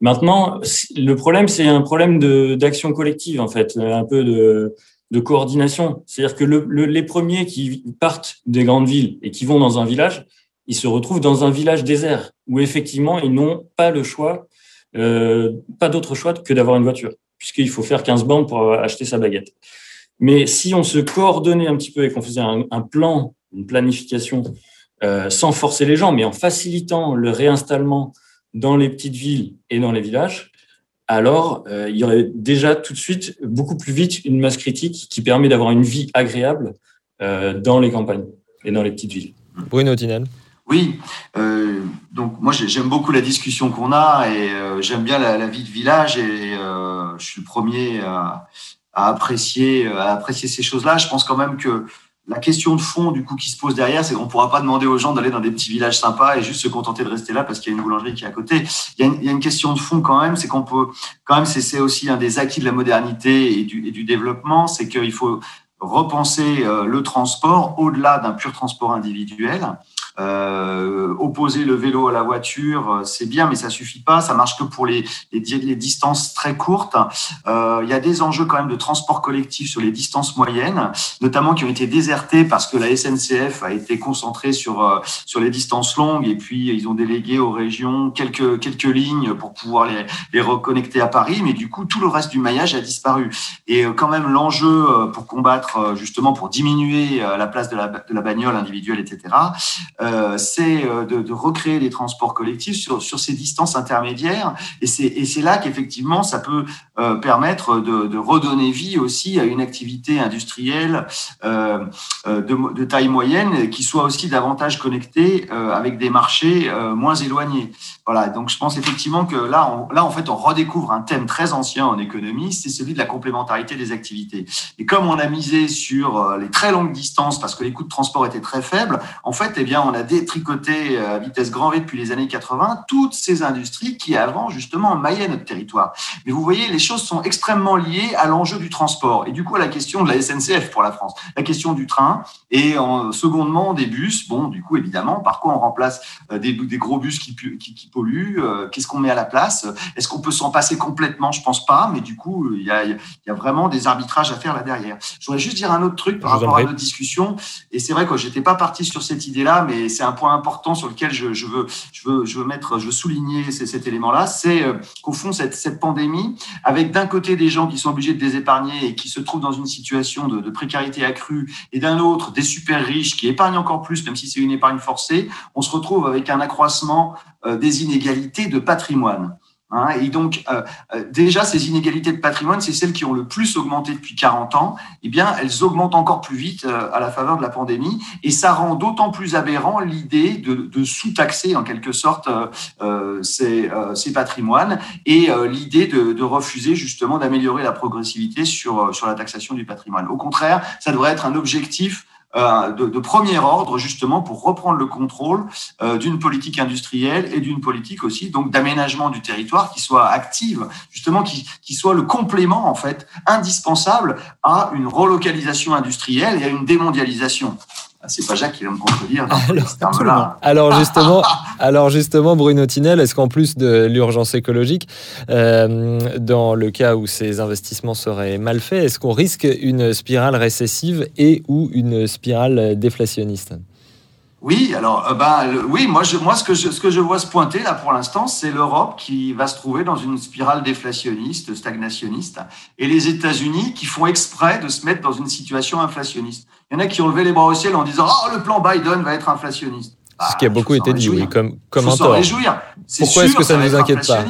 Maintenant, le problème, c'est un problème d'action collective, en fait, un peu de de coordination. C'est-à-dire que les premiers qui partent des grandes villes et qui vont dans un village, ils se retrouvent dans un village désert où effectivement ils n'ont pas le choix, euh, pas d'autre choix que d'avoir une voiture, puisqu'il faut faire 15 bandes pour acheter sa baguette. Mais si on se coordonnait un petit peu et qu'on faisait un, plan, une planification, euh, sans forcer les gens, mais en facilitant le réinstallement dans les petites villes et dans les villages, alors euh, il y aurait déjà tout de suite beaucoup plus vite une masse critique qui permet d'avoir une vie agréable euh, dans les campagnes et dans les petites villes. Bruno Tinel. Oui, euh, donc moi j'aime beaucoup la discussion qu'on a et j'aime bien la, vie de village et je suis le premier à, à apprécier, à apprécier ces choses-là. Je pense quand même que la question de fond du coup qui se pose derrière, c'est qu'on ne pourra pas demander aux gens d'aller dans des petits villages sympas et juste se contenter de rester là parce qu'il y a une boulangerie qui est à côté. Il y a une, il y a une question de fond quand même, c'est qu'on peut quand même, c'est aussi un des acquis de la modernité et du, et du développement, c'est qu'il faut repenser euh, le transport au-delà d'un pur transport individuel. Euh, opposer le vélo à la voiture, euh, c'est bien, mais ça suffit pas. Ça marche que pour les, les, les distances très courtes. Euh, il y a des enjeux quand même de transport collectif sur les distances moyennes, notamment qui ont été désertés parce que la SNCF a été concentrée sur euh, sur les distances longues et puis ils ont délégué aux régions quelques quelques lignes pour pouvoir les, les reconnecter à Paris, mais du coup tout le reste du maillage a disparu. Et quand même l'enjeu pour combattre justement pour diminuer la place de la, de la bagnole individuelle, etc. Euh, c'est euh, de, recréer des transports collectifs sur, sur ces distances intermédiaires. Et c'est là qu'effectivement, ça peut euh, permettre de, redonner vie aussi à une activité industrielle de, taille moyenne qui soit aussi davantage connectée avec des marchés moins éloignés. Voilà, donc je pense effectivement que là, on, là, en fait, on redécouvre un thème très ancien en économie, c'est celui de la complémentarité des activités. Et comme on a misé sur les très longues distances parce que les coûts de transport étaient très faibles, en fait, eh bien, on a détricoté à vitesse grand V depuis les années 80 toutes ces industries qui avant justement maillaient notre territoire. Mais vous voyez, les choses sont extrêmement liées à l'enjeu du transport et du coup à la question de la SNCF pour la France, la question du train et en secondement des bus. Bon, du coup évidemment, par quoi on remplace euh, des, des gros bus qui, qui, qui polluent euh, Qu'est-ce qu'on met à la place? Est-ce qu'on peut s'en passer complètement? Je pense pas, mais du coup il y a, il y a vraiment des arbitrages à faire là derrière. Je voudrais juste dire un autre truc par rapport à notre discussion et c'est vrai que j'étais pas parti sur cette idée-là, mais c'est un point important sur lequel je, veux, je, veux, je veux mettre, je veux souligner cet élément-là, c'est euh, qu'au fond, cette, cette pandémie, avec d'un côté des gens qui sont obligés de désépargner et qui se trouvent dans une situation de, de précarité accrue, et d'un autre, des super riches qui épargnent encore plus, même si c'est une épargne forcée, on se retrouve avec un accroissement euh, des inégalités de patrimoine. Hein, et donc, euh, euh, déjà, ces inégalités de patrimoine, c'est celles qui ont le plus augmenté depuis 40 ans. Eh bien, elles augmentent encore plus vite euh, à la faveur de la pandémie. Et ça rend d'autant plus aberrant l'idée de, de sous-taxer, en quelque sorte, euh, ces, ces, patrimoines et l'idée de, de, refuser, justement, d'améliorer la progressivité sur, sur la taxation du patrimoine. Au contraire, ça devrait être un objectif euh, de, de, premier ordre justement pour reprendre le contrôle euh, d'une politique industrielle et d'une politique aussi donc d'aménagement du territoire qui soit active justement qui, qui soit le complément en fait indispensable à une relocalisation industrielle et à une démondialisation. Ah, c'est pas Jacques qui va me contredire. Alors, alors, justement, alors justement, Bruno Tinel, est-ce qu'en plus de l'urgence écologique, euh, dans le cas où ces investissements seraient mal faits, est-ce qu'on risque une spirale récessive et ou une spirale déflationniste? Oui, alors, euh, bah, oui, moi, je, moi ce, que je, ce que je vois se pointer là pour l'instant, c'est l'Europe qui va se trouver dans une spirale déflationniste, stagnationniste, et les États-Unis qui font exprès de se mettre dans une situation inflationniste. Il y en a qui ont levé les bras au ciel en disant Oh, le plan Biden va être inflationniste. Ce qui a beaucoup été dit, oui, comme, comme un tort. Pourquoi est-ce que ça ne vous inquiète pas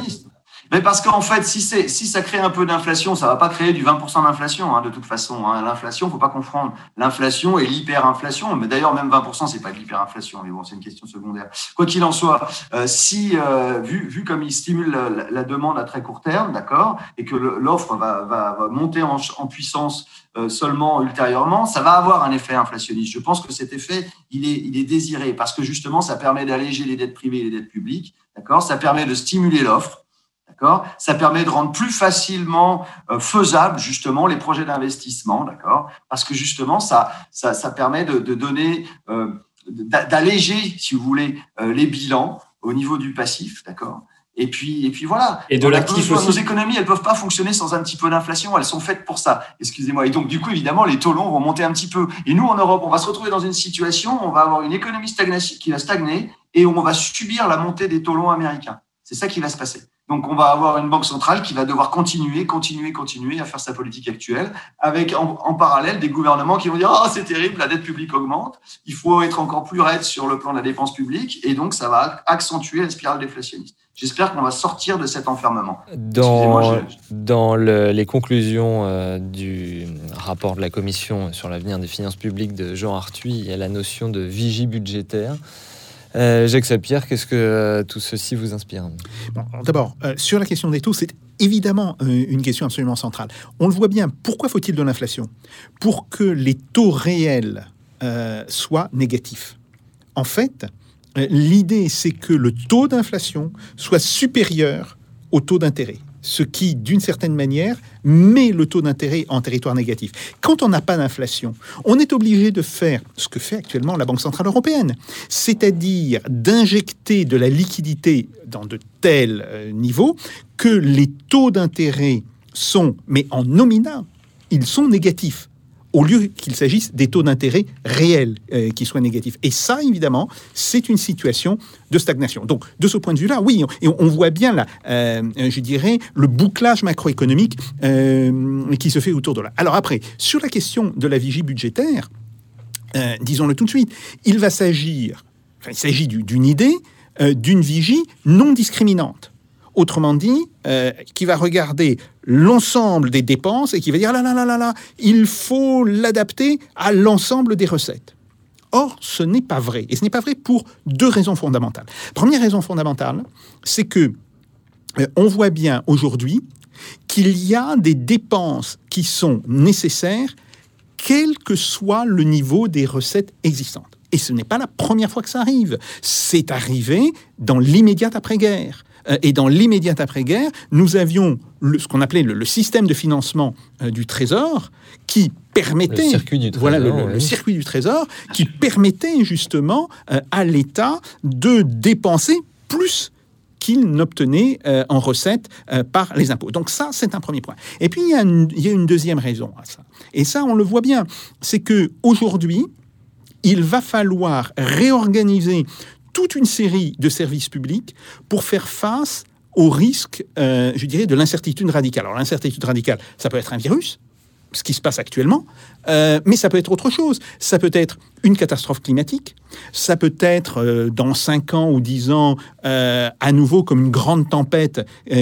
mais parce qu'en fait, si, si ça crée un peu d'inflation, ça va pas créer du 20% d'inflation, hein, de toute façon. Hein. L'inflation, faut pas confondre l'inflation et l'hyperinflation. Mais d'ailleurs, même 20%, c'est pas de l'hyperinflation. Mais bon, c'est une question secondaire. Quoi qu'il en soit, euh, si, euh, vu, vu comme il stimule la, la, demande à très court terme, d'accord, et que l'offre va, va, va, monter en, en puissance euh, seulement ultérieurement, ça va avoir un effet inflationniste. Je pense que cet effet, il est, il est désiré parce que justement, ça permet d'alléger les dettes privées et les dettes publiques, d'accord Ça permet de stimuler l'offre D'accord? Ça permet de rendre plus facilement euh, faisable justement les projets d'investissement, d'accord? Parce que justement, ça, ça, ça permet de, de donner, euh, d'alléger, si vous voulez, euh, les bilans au niveau du passif, d'accord? Et puis, et puis voilà. Et de l'actif aussi. Nos économies, elles peuvent pas fonctionner sans un petit peu d'inflation. Elles sont faites pour ça. Excusez-moi. Et donc, du coup, évidemment, les taux longs vont monter un petit peu. Et nous, en Europe, on va se retrouver dans une situation, on va avoir une économie qui va stagner et on va subir la montée des taux longs américains. C'est ça qui va se passer. Donc, on va avoir une banque centrale qui va devoir continuer, continuer, continuer à faire sa politique actuelle, avec en, parallèle des gouvernements qui vont dire oh, c'est terrible, la dette publique augmente, il faut être encore plus raide sur le plan de la dépense publique, et donc ça va accentuer la spirale déflationniste. J'espère qu'on va sortir de cet enfermement. Dans, dans les conclusions euh, du rapport de la Commission sur l'avenir des finances publiques de Jean Arthuis, il y a la notion de vigie budgétaire. Euh, Jacques qu'est-ce que euh, tout ceci vous inspire D'abord, euh, sur la question des taux, c'est évidemment une question absolument centrale. On le voit bien, pourquoi faut-il de l'inflation? Pour que les taux réels soient négatifs. En fait, l'idée, c'est que le taux d'inflation soit supérieur au taux d'intérêt ce qui, d'une certaine manière, met le taux d'intérêt en territoire négatif. Quand on n'a pas d'inflation, on est obligé de faire ce que fait actuellement la Banque Centrale Européenne, c'est-à-dire d'injecter de la liquidité dans de tels euh, niveaux que les taux d'intérêt sont, mais en nominal, ils sont négatifs au lieu qu'il s'agisse des taux d'intérêt réels euh, qui soient négatifs. Et ça, évidemment, c'est une situation de stagnation. Donc, de ce point de vue-là, oui, et on, voit bien, là, euh, je dirais, le bouclage macroéconomique euh, qui se fait autour de là. Alors après, sur la question de la vigie budgétaire, disons-le tout de suite, il va s'agir, il s'agit d'une idée d'une vigie non discriminante. Autrement dit, euh, qui va regarder l'ensemble des dépenses et qui va dire là là là là là, il faut l'adapter à l'ensemble des recettes. Or, ce n'est pas vrai. Et ce n'est pas vrai pour deux raisons fondamentales. Première raison fondamentale, c'est que euh, on voit bien aujourd'hui qu'il y a des dépenses qui sont nécessaires, quel que soit le niveau des recettes existantes. Et ce n'est pas la première fois que ça arrive. C'est arrivé dans l'immédiate après-guerre. Euh, et dans l'immédiate après-guerre, nous avions ce qu'on appelait le, système de financement euh, du Trésor qui permettait le circuit du trésor, voilà le, circuit du Trésor qui permettait justement euh, à l'État de dépenser plus qu'il n'obtenait en recettes par les impôts. Donc ça, c'est un premier point. Et puis il y, a une, il y, a une, deuxième raison à ça. Et ça, on le voit bien, c'est que aujourd'hui, il va falloir réorganiser toute une série de services publics pour faire face au risque, euh, je dirais, de l'incertitude radicale. Alors l'incertitude radicale, ça peut être un virus, ce qui se passe actuellement, euh, mais ça peut être autre chose. Ça peut être une catastrophe climatique, ça peut être euh, dans 5 ans ou 10 ans à nouveau comme une grande tempête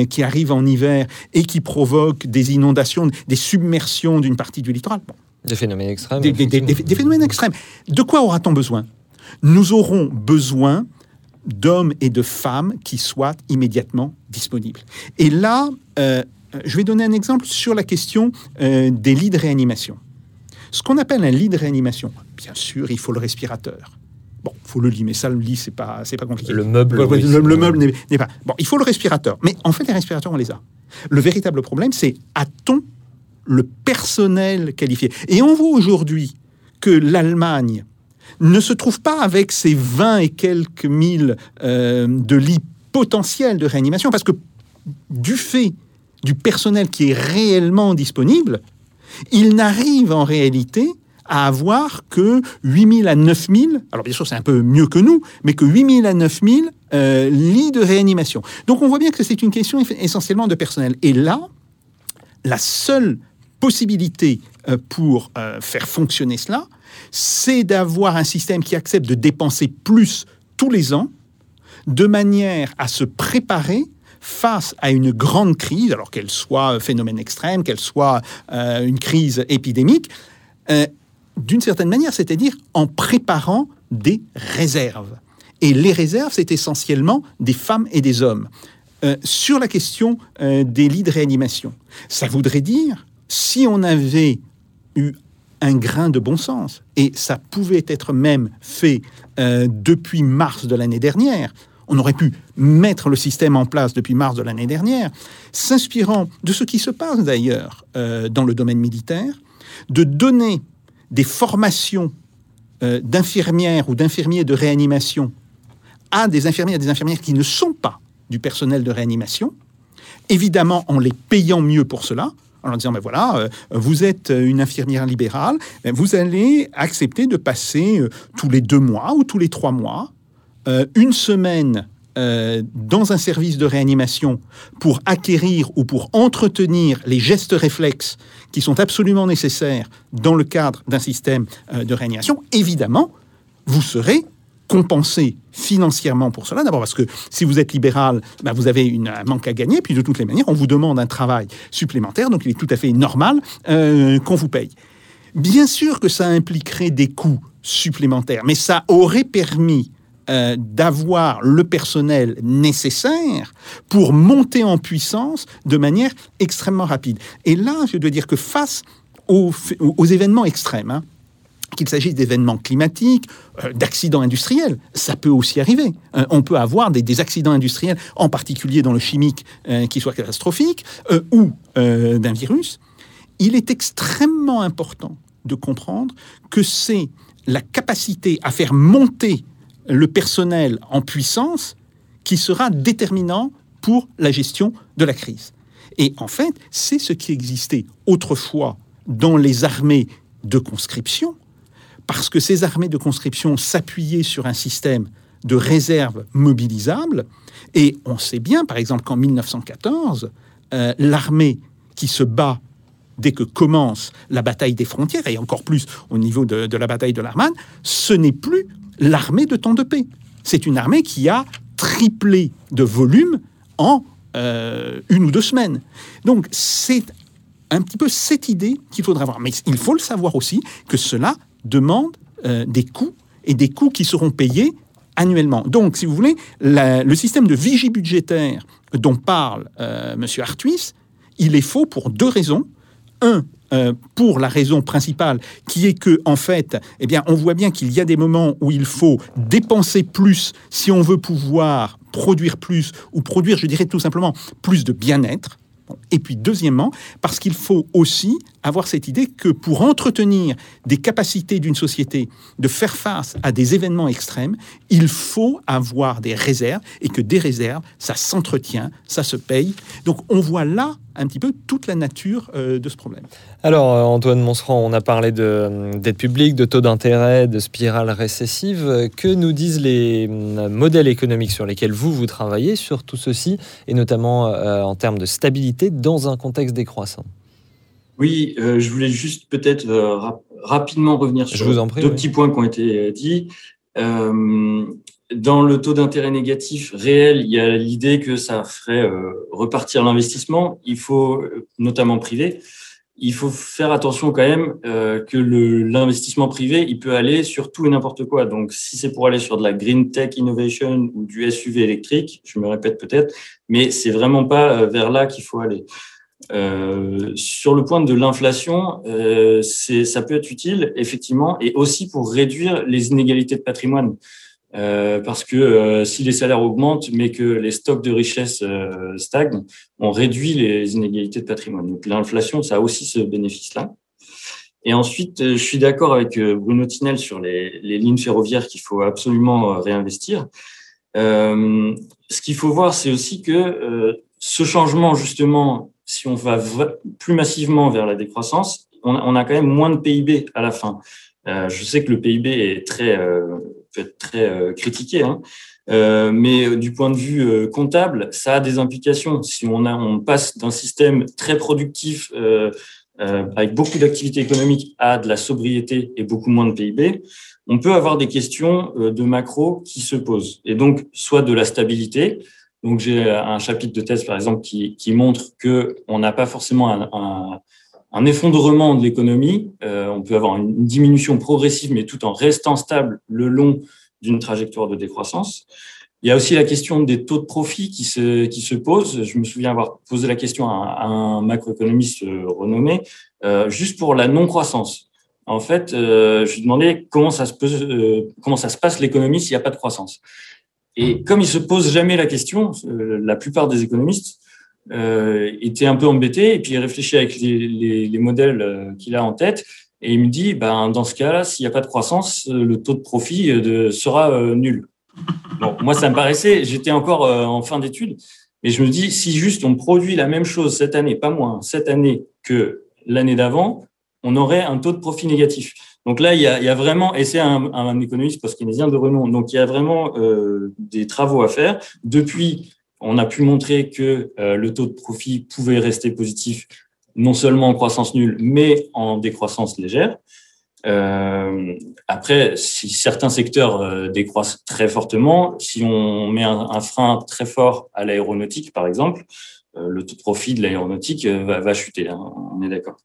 qui arrive en hiver et qui provoque des inondations, des submersions d'une partie du littoral. Des phénomènes extrêmes. des phénomènes extrêmes. De quoi aura-t-on besoin? Nous aurons besoin d'hommes et de femmes qui soient immédiatement disponibles. Et là, euh, je vais donner un exemple sur la question euh, des lits de réanimation. Ce qu'on appelle un lit de réanimation, bien sûr, il faut le respirateur. Bon, il faut le lit, mais ça, le lit, c'est pas, c'est pas compliqué. Le meuble, le, meuble n'est, pas. Bon, il faut le respirateur. Mais en fait, les respirateurs, on les a. Le véritable problème, c'est a-t-on le personnel qualifié? Et on voit aujourd'hui que l'Allemagne ne se trouve pas avec ces 20 et quelques mille euh, de lits potentiels de réanimation, parce que du fait du personnel qui est réellement disponible, il n'arrive en réalité à avoir que 8000 à 9000, alors bien sûr c'est un peu mieux que nous, mais que 8000 à 9000 euh, lits de réanimation. Donc on voit bien que c'est une question essentiellement de personnel. Et là, la seule possibilité euh, pour faire fonctionner cela, c'est d'avoir un système qui accepte de dépenser plus tous les ans, de manière à se préparer face à une grande crise, alors qu'elle soit phénomène extrême, qu'elle soit euh, une crise épidémique, euh, d'une certaine manière, c'est-à-dire en préparant des réserves. Et les réserves, c'est essentiellement des femmes et des hommes. Euh, sur la question des lits de réanimation, ça voudrait dire, si on avait eu un grain de bon sens. Et ça pouvait être même fait euh, depuis mars de l'année dernière. On aurait pu mettre le système en place depuis mars de l'année dernière, s'inspirant de ce qui se passe d'ailleurs euh, dans le domaine militaire, de donner des formations euh, d'infirmières ou d'infirmiers de réanimation à des infirmières et des infirmières qui ne sont pas du personnel de réanimation, évidemment en les payant mieux pour cela, en leur disant, ben voilà, euh, vous êtes une infirmière libérale, ben vous allez accepter de passer euh, tous les deux mois ou tous les trois mois, euh, une semaine euh, dans un service de réanimation pour acquérir ou pour entretenir les gestes réflexes qui sont absolument nécessaires dans le cadre d'un système euh, de réanimation, évidemment, vous serez compensé financièrement pour cela. D'abord parce que si vous êtes libéral, ben, vous avez une, un manque à gagner, puis de toutes les manières, on vous demande un travail supplémentaire, donc il est tout à fait normal euh, qu'on vous paye. Bien sûr que ça impliquerait des coûts supplémentaires, mais ça aurait permis euh, d'avoir le personnel nécessaire pour monter en puissance de manière extrêmement rapide. Et là, je dois dire que face aux, aux événements extrêmes, hein, qu'il s'agisse d'événements climatiques, euh, d'accidents industriels, ça peut aussi arriver. Euh, on peut avoir des, accidents industriels, en particulier dans le chimique, euh, qui soient catastrophiques, ou d'un virus. Il est extrêmement important de comprendre que c'est la capacité à faire monter le personnel en puissance qui sera déterminant pour la gestion de la crise. Et en fait, c'est ce qui existait autrefois dans les armées de conscription, parce que ces armées de conscription s'appuyaient sur un système de réserve mobilisable. Et on sait bien, par exemple, qu'en 1914, euh, l'armée qui se bat dès que commence la bataille des frontières, et encore plus au niveau de, la bataille de l'Armanne, ce n'est plus l'armée de temps de paix. C'est une armée qui a triplé de volume en euh, une ou deux semaines. Donc c'est un petit peu cette idée qu'il faudra avoir. Mais il faut le savoir aussi que cela demande euh, des coûts et des coûts qui seront payés annuellement. Donc, si vous voulez, le système de vigie budgétaire dont parle euh, M. Artuis, il est faux pour deux raisons. Un, euh, pour la raison principale, qui est que, en fait, eh bien, on voit bien qu'il y a des moments où il faut dépenser plus si on veut pouvoir produire plus ou produire, je dirais tout simplement, plus de bien-être. Et puis deuxièmement, parce qu'il faut aussi avoir cette idée que pour entretenir des capacités d'une société de faire face à des événements extrêmes, il faut avoir des réserves et que des réserves, ça s'entretient, ça se paye. Donc on voit là un petit peu toute la nature euh, de ce problème. Alors Antoine Monserand, on a parlé de dette publique, de taux d'intérêt, de spirale récessive. Que nous disent les modèles économiques sur lesquels vous, vous travaillez sur tout ceci, et notamment euh, en termes de stabilité dans un contexte décroissant? Oui, euh, je voulais juste peut-être euh, rap rapidement revenir sur prie, deux oui. petits points qui ont été dits. Euh, dans le taux d'intérêt négatif réel, il y a l'idée que ça ferait euh, repartir l'investissement. Il faut, notamment privé, il faut faire attention quand même euh, que l'investissement privé, il peut aller sur tout et n'importe quoi. Donc, si c'est pour aller sur de la green tech innovation ou du SUV électrique, je me répète peut-être, mais c'est vraiment pas euh, vers là qu'il faut aller. Euh, sur le point de l'inflation, euh, ça peut être utile, effectivement, et aussi pour réduire les inégalités de patrimoine. Euh, parce que si les salaires augmentent, mais que les stocks de richesse stagnent, on réduit les inégalités de patrimoine. Donc l'inflation, ça a aussi ce bénéfice-là. Et ensuite, je suis d'accord avec Bruno Tinel sur les lignes ferroviaires qu'il faut absolument réinvestir. ce qu'il faut voir, c'est aussi que ce changement, justement, si on va plus massivement vers la décroissance, on, a quand même moins de PIB à la fin. Euh, je sais que le PIB est très, euh, peut être très euh, critiqué, hein, mais du point de vue comptable, ça a des implications. Si on, a, on passe d'un système très productif avec beaucoup d'activités économiques à de la sobriété et beaucoup moins de PIB, on peut avoir des questions de macro qui se posent. Et donc, soit de la stabilité, donc j'ai un chapitre de thèse par exemple qui, qui montre que on n'a pas forcément un, effondrement de l'économie. Euh, on peut avoir une diminution progressive, mais tout en restant stable le long d'une trajectoire de décroissance. Il y a aussi la question des taux de profit qui se, qui se pose. Je me souviens avoir posé la question à un, macroéconomiste renommé, euh, juste pour la non-croissance. En fait, euh, je lui demandais comment ça se, euh, comment ça se passe l'économie s'il n'y a pas de croissance. Et comme il se pose jamais la question, euh, la plupart des économistes euh, étaient un peu embêtés et puis il réfléchit avec les, les, les modèles euh, qu'il a en tête et il me dit, ben dans ce cas-là, s'il n'y a pas de croissance, le taux de profit de, sera euh, nul. Bon, moi, ça me paraissait, j'étais encore en fin d'études, mais je me dis, si juste on produit la même chose cette année, pas moins, cette année que l'année d'avant, on aurait un taux de profit négatif. Donc là, il y a, vraiment, et c'est un, économiste post-keynésien de renom, donc il y a vraiment des travaux à faire. Depuis, on a pu montrer que le taux de profit pouvait rester positif non seulement en croissance nulle, mais en décroissance légère. Euh, après, si certains secteurs euh, décroissent très fortement, si on met un, frein très fort à l'aéronautique, par exemple, euh, le taux de profit de l'aéronautique va, chuter. Hein, on est d'accord.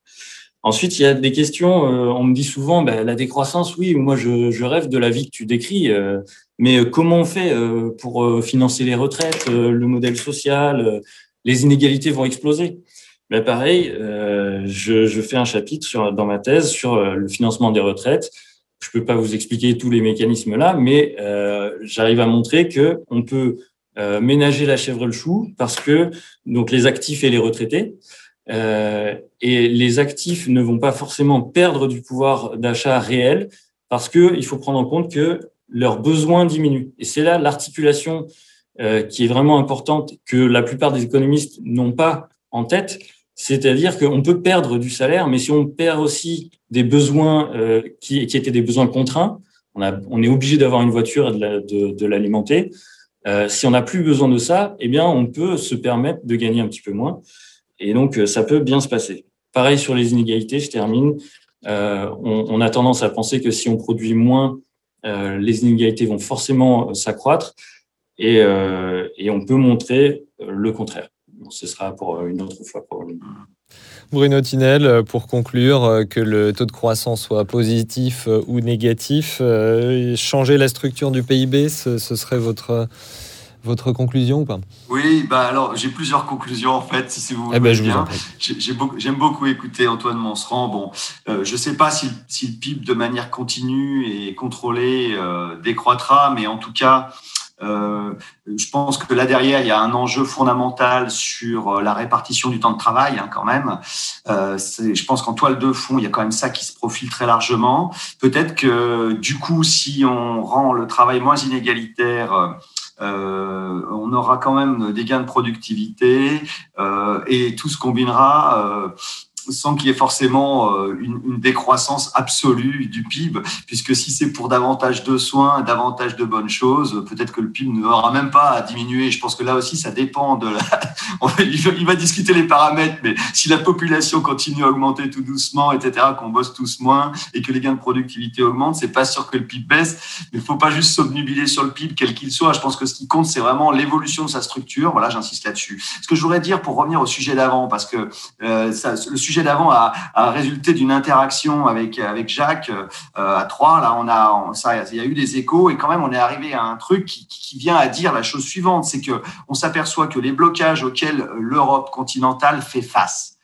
Ensuite, il y a des questions. on me dit souvent, ben, la décroissance, oui, moi je, je, rêve de la vie que tu décris, mais comment on fait pour financer les retraites, le modèle social Les inégalités vont exploser. Mais pareil, euh, je, je, fais un chapitre sur, dans ma thèse sur euh, le financement des retraites. Je peux pas vous expliquer tous les mécanismes là, mais euh, j'arrive à montrer que on peut euh, ménager la chèvre le chou parce que donc les actifs et les retraités euh, et les actifs ne vont pas forcément perdre du pouvoir d'achat réel parce que il faut prendre en compte que leurs besoins diminuent. Et c'est là l'articulation euh, qui est vraiment importante que la plupart des économistes n'ont pas en tête c'est-à-dire qu'on peut perdre du salaire, mais si on perd aussi des besoins euh, qui, étaient des besoins contraints, on, est obligé d'avoir une voiture et de, l'alimenter. Euh, si on n'a plus besoin de ça, eh bien, on peut se permettre de gagner un petit peu moins. Et donc, euh, ça peut bien se passer. Pareil sur les inégalités, je termine. Euh, on, a tendance à penser que si on produit moins, euh, les inégalités vont forcément s'accroître. Et, on peut montrer le contraire ce sera pour une autre fois probablement. Bruno Tinel, pour conclure, que le taux de croissance soit positif ou négatif, changer la structure du PIB, ce, serait votre, votre conclusion ou pas Oui, bah alors j'ai plusieurs conclusions en fait, si vous eh ben, voulez bien. J'aime beaucoup, beaucoup, écouter Antoine Monseran. Bon, je ne sais pas si, si, le PIB de manière continue et contrôlée décroîtra, mais en tout cas, euh, je pense que là derrière, il y a un enjeu fondamental sur euh, la répartition du temps de travail, hein, quand même. Euh, je pense qu'en toile de fond, il y a quand même ça qui se profile très largement. Peut-être que du coup, si on rend le travail moins inégalitaire, euh, on aura quand même des gains de productivité euh, et tout se combinera sans qu'il y ait forcément euh, une, décroissance absolue du PIB, puisque si c'est pour davantage de soins, davantage de bonnes choses, peut-être que le PIB ne aura même pas à diminuer. Je pense que là aussi, ça dépend de la... Il va discuter les paramètres, mais si la population continue à augmenter tout doucement, etc., qu'on bosse tous moins et que les gains de productivité augmentent, c'est pas sûr que le PIB baisse, mais il faut pas juste s'obnubiler sur le PIB, quel qu'il soit. Je pense que ce qui compte, c'est vraiment l'évolution de sa structure. Voilà, j'insiste là-dessus. Ce que je voudrais dire pour revenir au sujet d'avant, parce que euh, ça, le sujet sujet d'avant a, résulté d'une interaction avec avec Jacques euh, à trois. Là, on a ça, il y a eu des échos et quand même on est arrivé à un truc qui, qui vient à dire la chose suivante, c'est que on s'aperçoit que les blocages auxquels l'Europe continentale fait face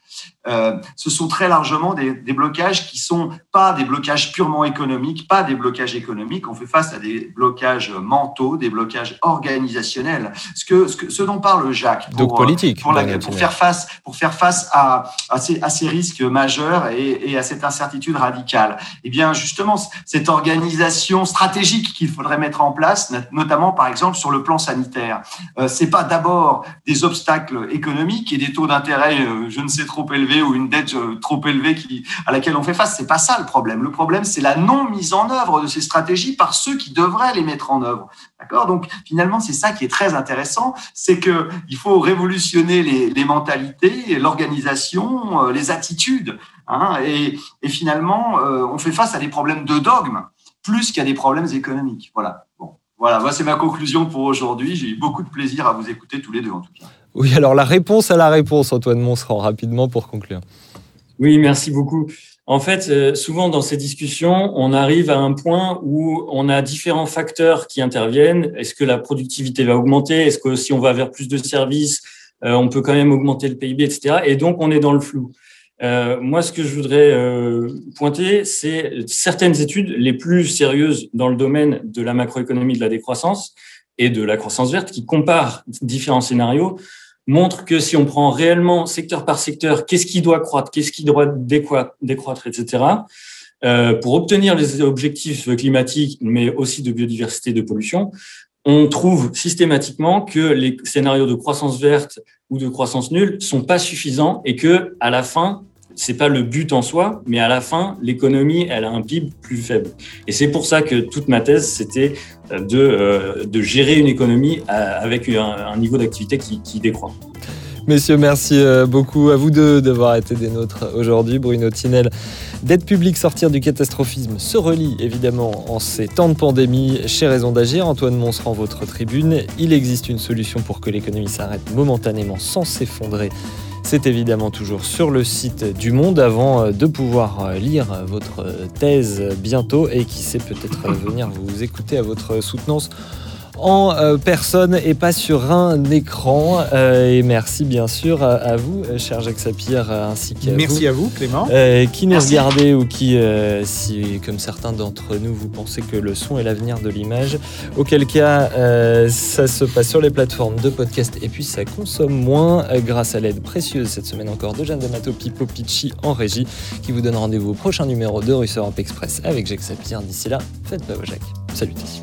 euh, ce sont très largement des, des, blocages qui sont pas des blocages purement économiques, pas des blocages économiques. On fait face à des blocages mentaux, des blocages organisationnels. Ce que ce, que, ce dont parle Jacques pour, Donc politique, pour, la, pour faire face pour faire face à, à, ces, à ces risques majeurs et, et, à cette incertitude radicale. Eh bien, justement, cette organisation stratégique qu'il faudrait mettre en place, notamment par exemple sur le plan sanitaire, euh, c'est pas d'abord des obstacles économiques et des taux d'intérêt, euh, je ne sais trop élevés ou une dette euh, trop élevée qui, à laquelle on fait face. C'est pas ça le problème. Le problème, c'est la non mise en œuvre de ces stratégies par ceux qui devraient les mettre en œuvre. D'accord? Donc finalement, c'est ça qui est très intéressant, c'est que il faut révolutionner les, mentalités, l'organisation, euh, les attitudes. Hein, et, et, finalement, euh, on fait face à des problèmes de dogme plus qu'à des problèmes économiques. Voilà. Bon. Voilà, moi c'est ma conclusion pour aujourd'hui. J'ai eu beaucoup de plaisir à vous écouter tous les deux en tout cas. Oui, alors la réponse à la réponse, Antoine Monserand, rapidement pour conclure. Oui, merci beaucoup. En fait, euh, souvent dans ces discussions, on arrive à un point où on a différents facteurs qui interviennent. Est-ce que la productivité va augmenter? Est-ce que si on va vers plus de services, euh, on peut quand même augmenter le PIB, etc. Et donc, on est dans le flou. Euh, moi, ce que je voudrais euh, pointer, c'est certaines études les plus sérieuses dans le domaine de la macroéconomie de la décroissance et de la croissance verte qui comparent différents scénarios montre que si on prend réellement secteur par secteur, qu'est-ce qui doit croître, qu'est-ce qui doit décroître, etc., euh, pour obtenir les objectifs climatiques, mais aussi de biodiversité, de pollution, on trouve systématiquement que les scénarios de croissance verte ou de croissance nulle sont pas suffisants et que à la fin, c'est pas le but en soi, mais à la fin, l'économie, elle a un PIB plus faible. Et c'est pour ça que toute ma thèse, c'était de, euh, de gérer une économie euh, avec un, un niveau d'activité qui, qui décroît. Messieurs, merci euh, beaucoup à vous deux d'avoir été des nôtres aujourd'hui. Bruno Tinel, d'aide publique, sortir du catastrophisme se relie évidemment en ces temps de pandémie chez Raison d'agir. Antoine Mons votre tribune. Il existe une solution pour que l'économie s'arrête momentanément sans s'effondrer. C'est évidemment toujours sur le site du Monde avant euh, de pouvoir euh, lire votre thèse bientôt et qui sait peut-être venir vous écouter à votre soutenance en euh, personne et pas sur un écran. Euh, et merci bien sûr à, à vous, euh, cher Jacques Sapir, ainsi qu'à vous. Merci à vous, Clément. Euh, qui nous Merci. regardez ou qui, euh, si comme certains d'entre nous, vous pensez que le son est l'avenir de l'image, auquel cas euh, ça se passe sur les plateformes de podcast et puis ça consomme moins euh, grâce à l'aide précieuse cette semaine encore de Jeanne D'Amato Pipo Picci en régie qui vous donne rendez-vous au prochain numéro de Russe Europe Express avec Jacques Sapir. D'ici là, faites pas vos Jacques. Salutations.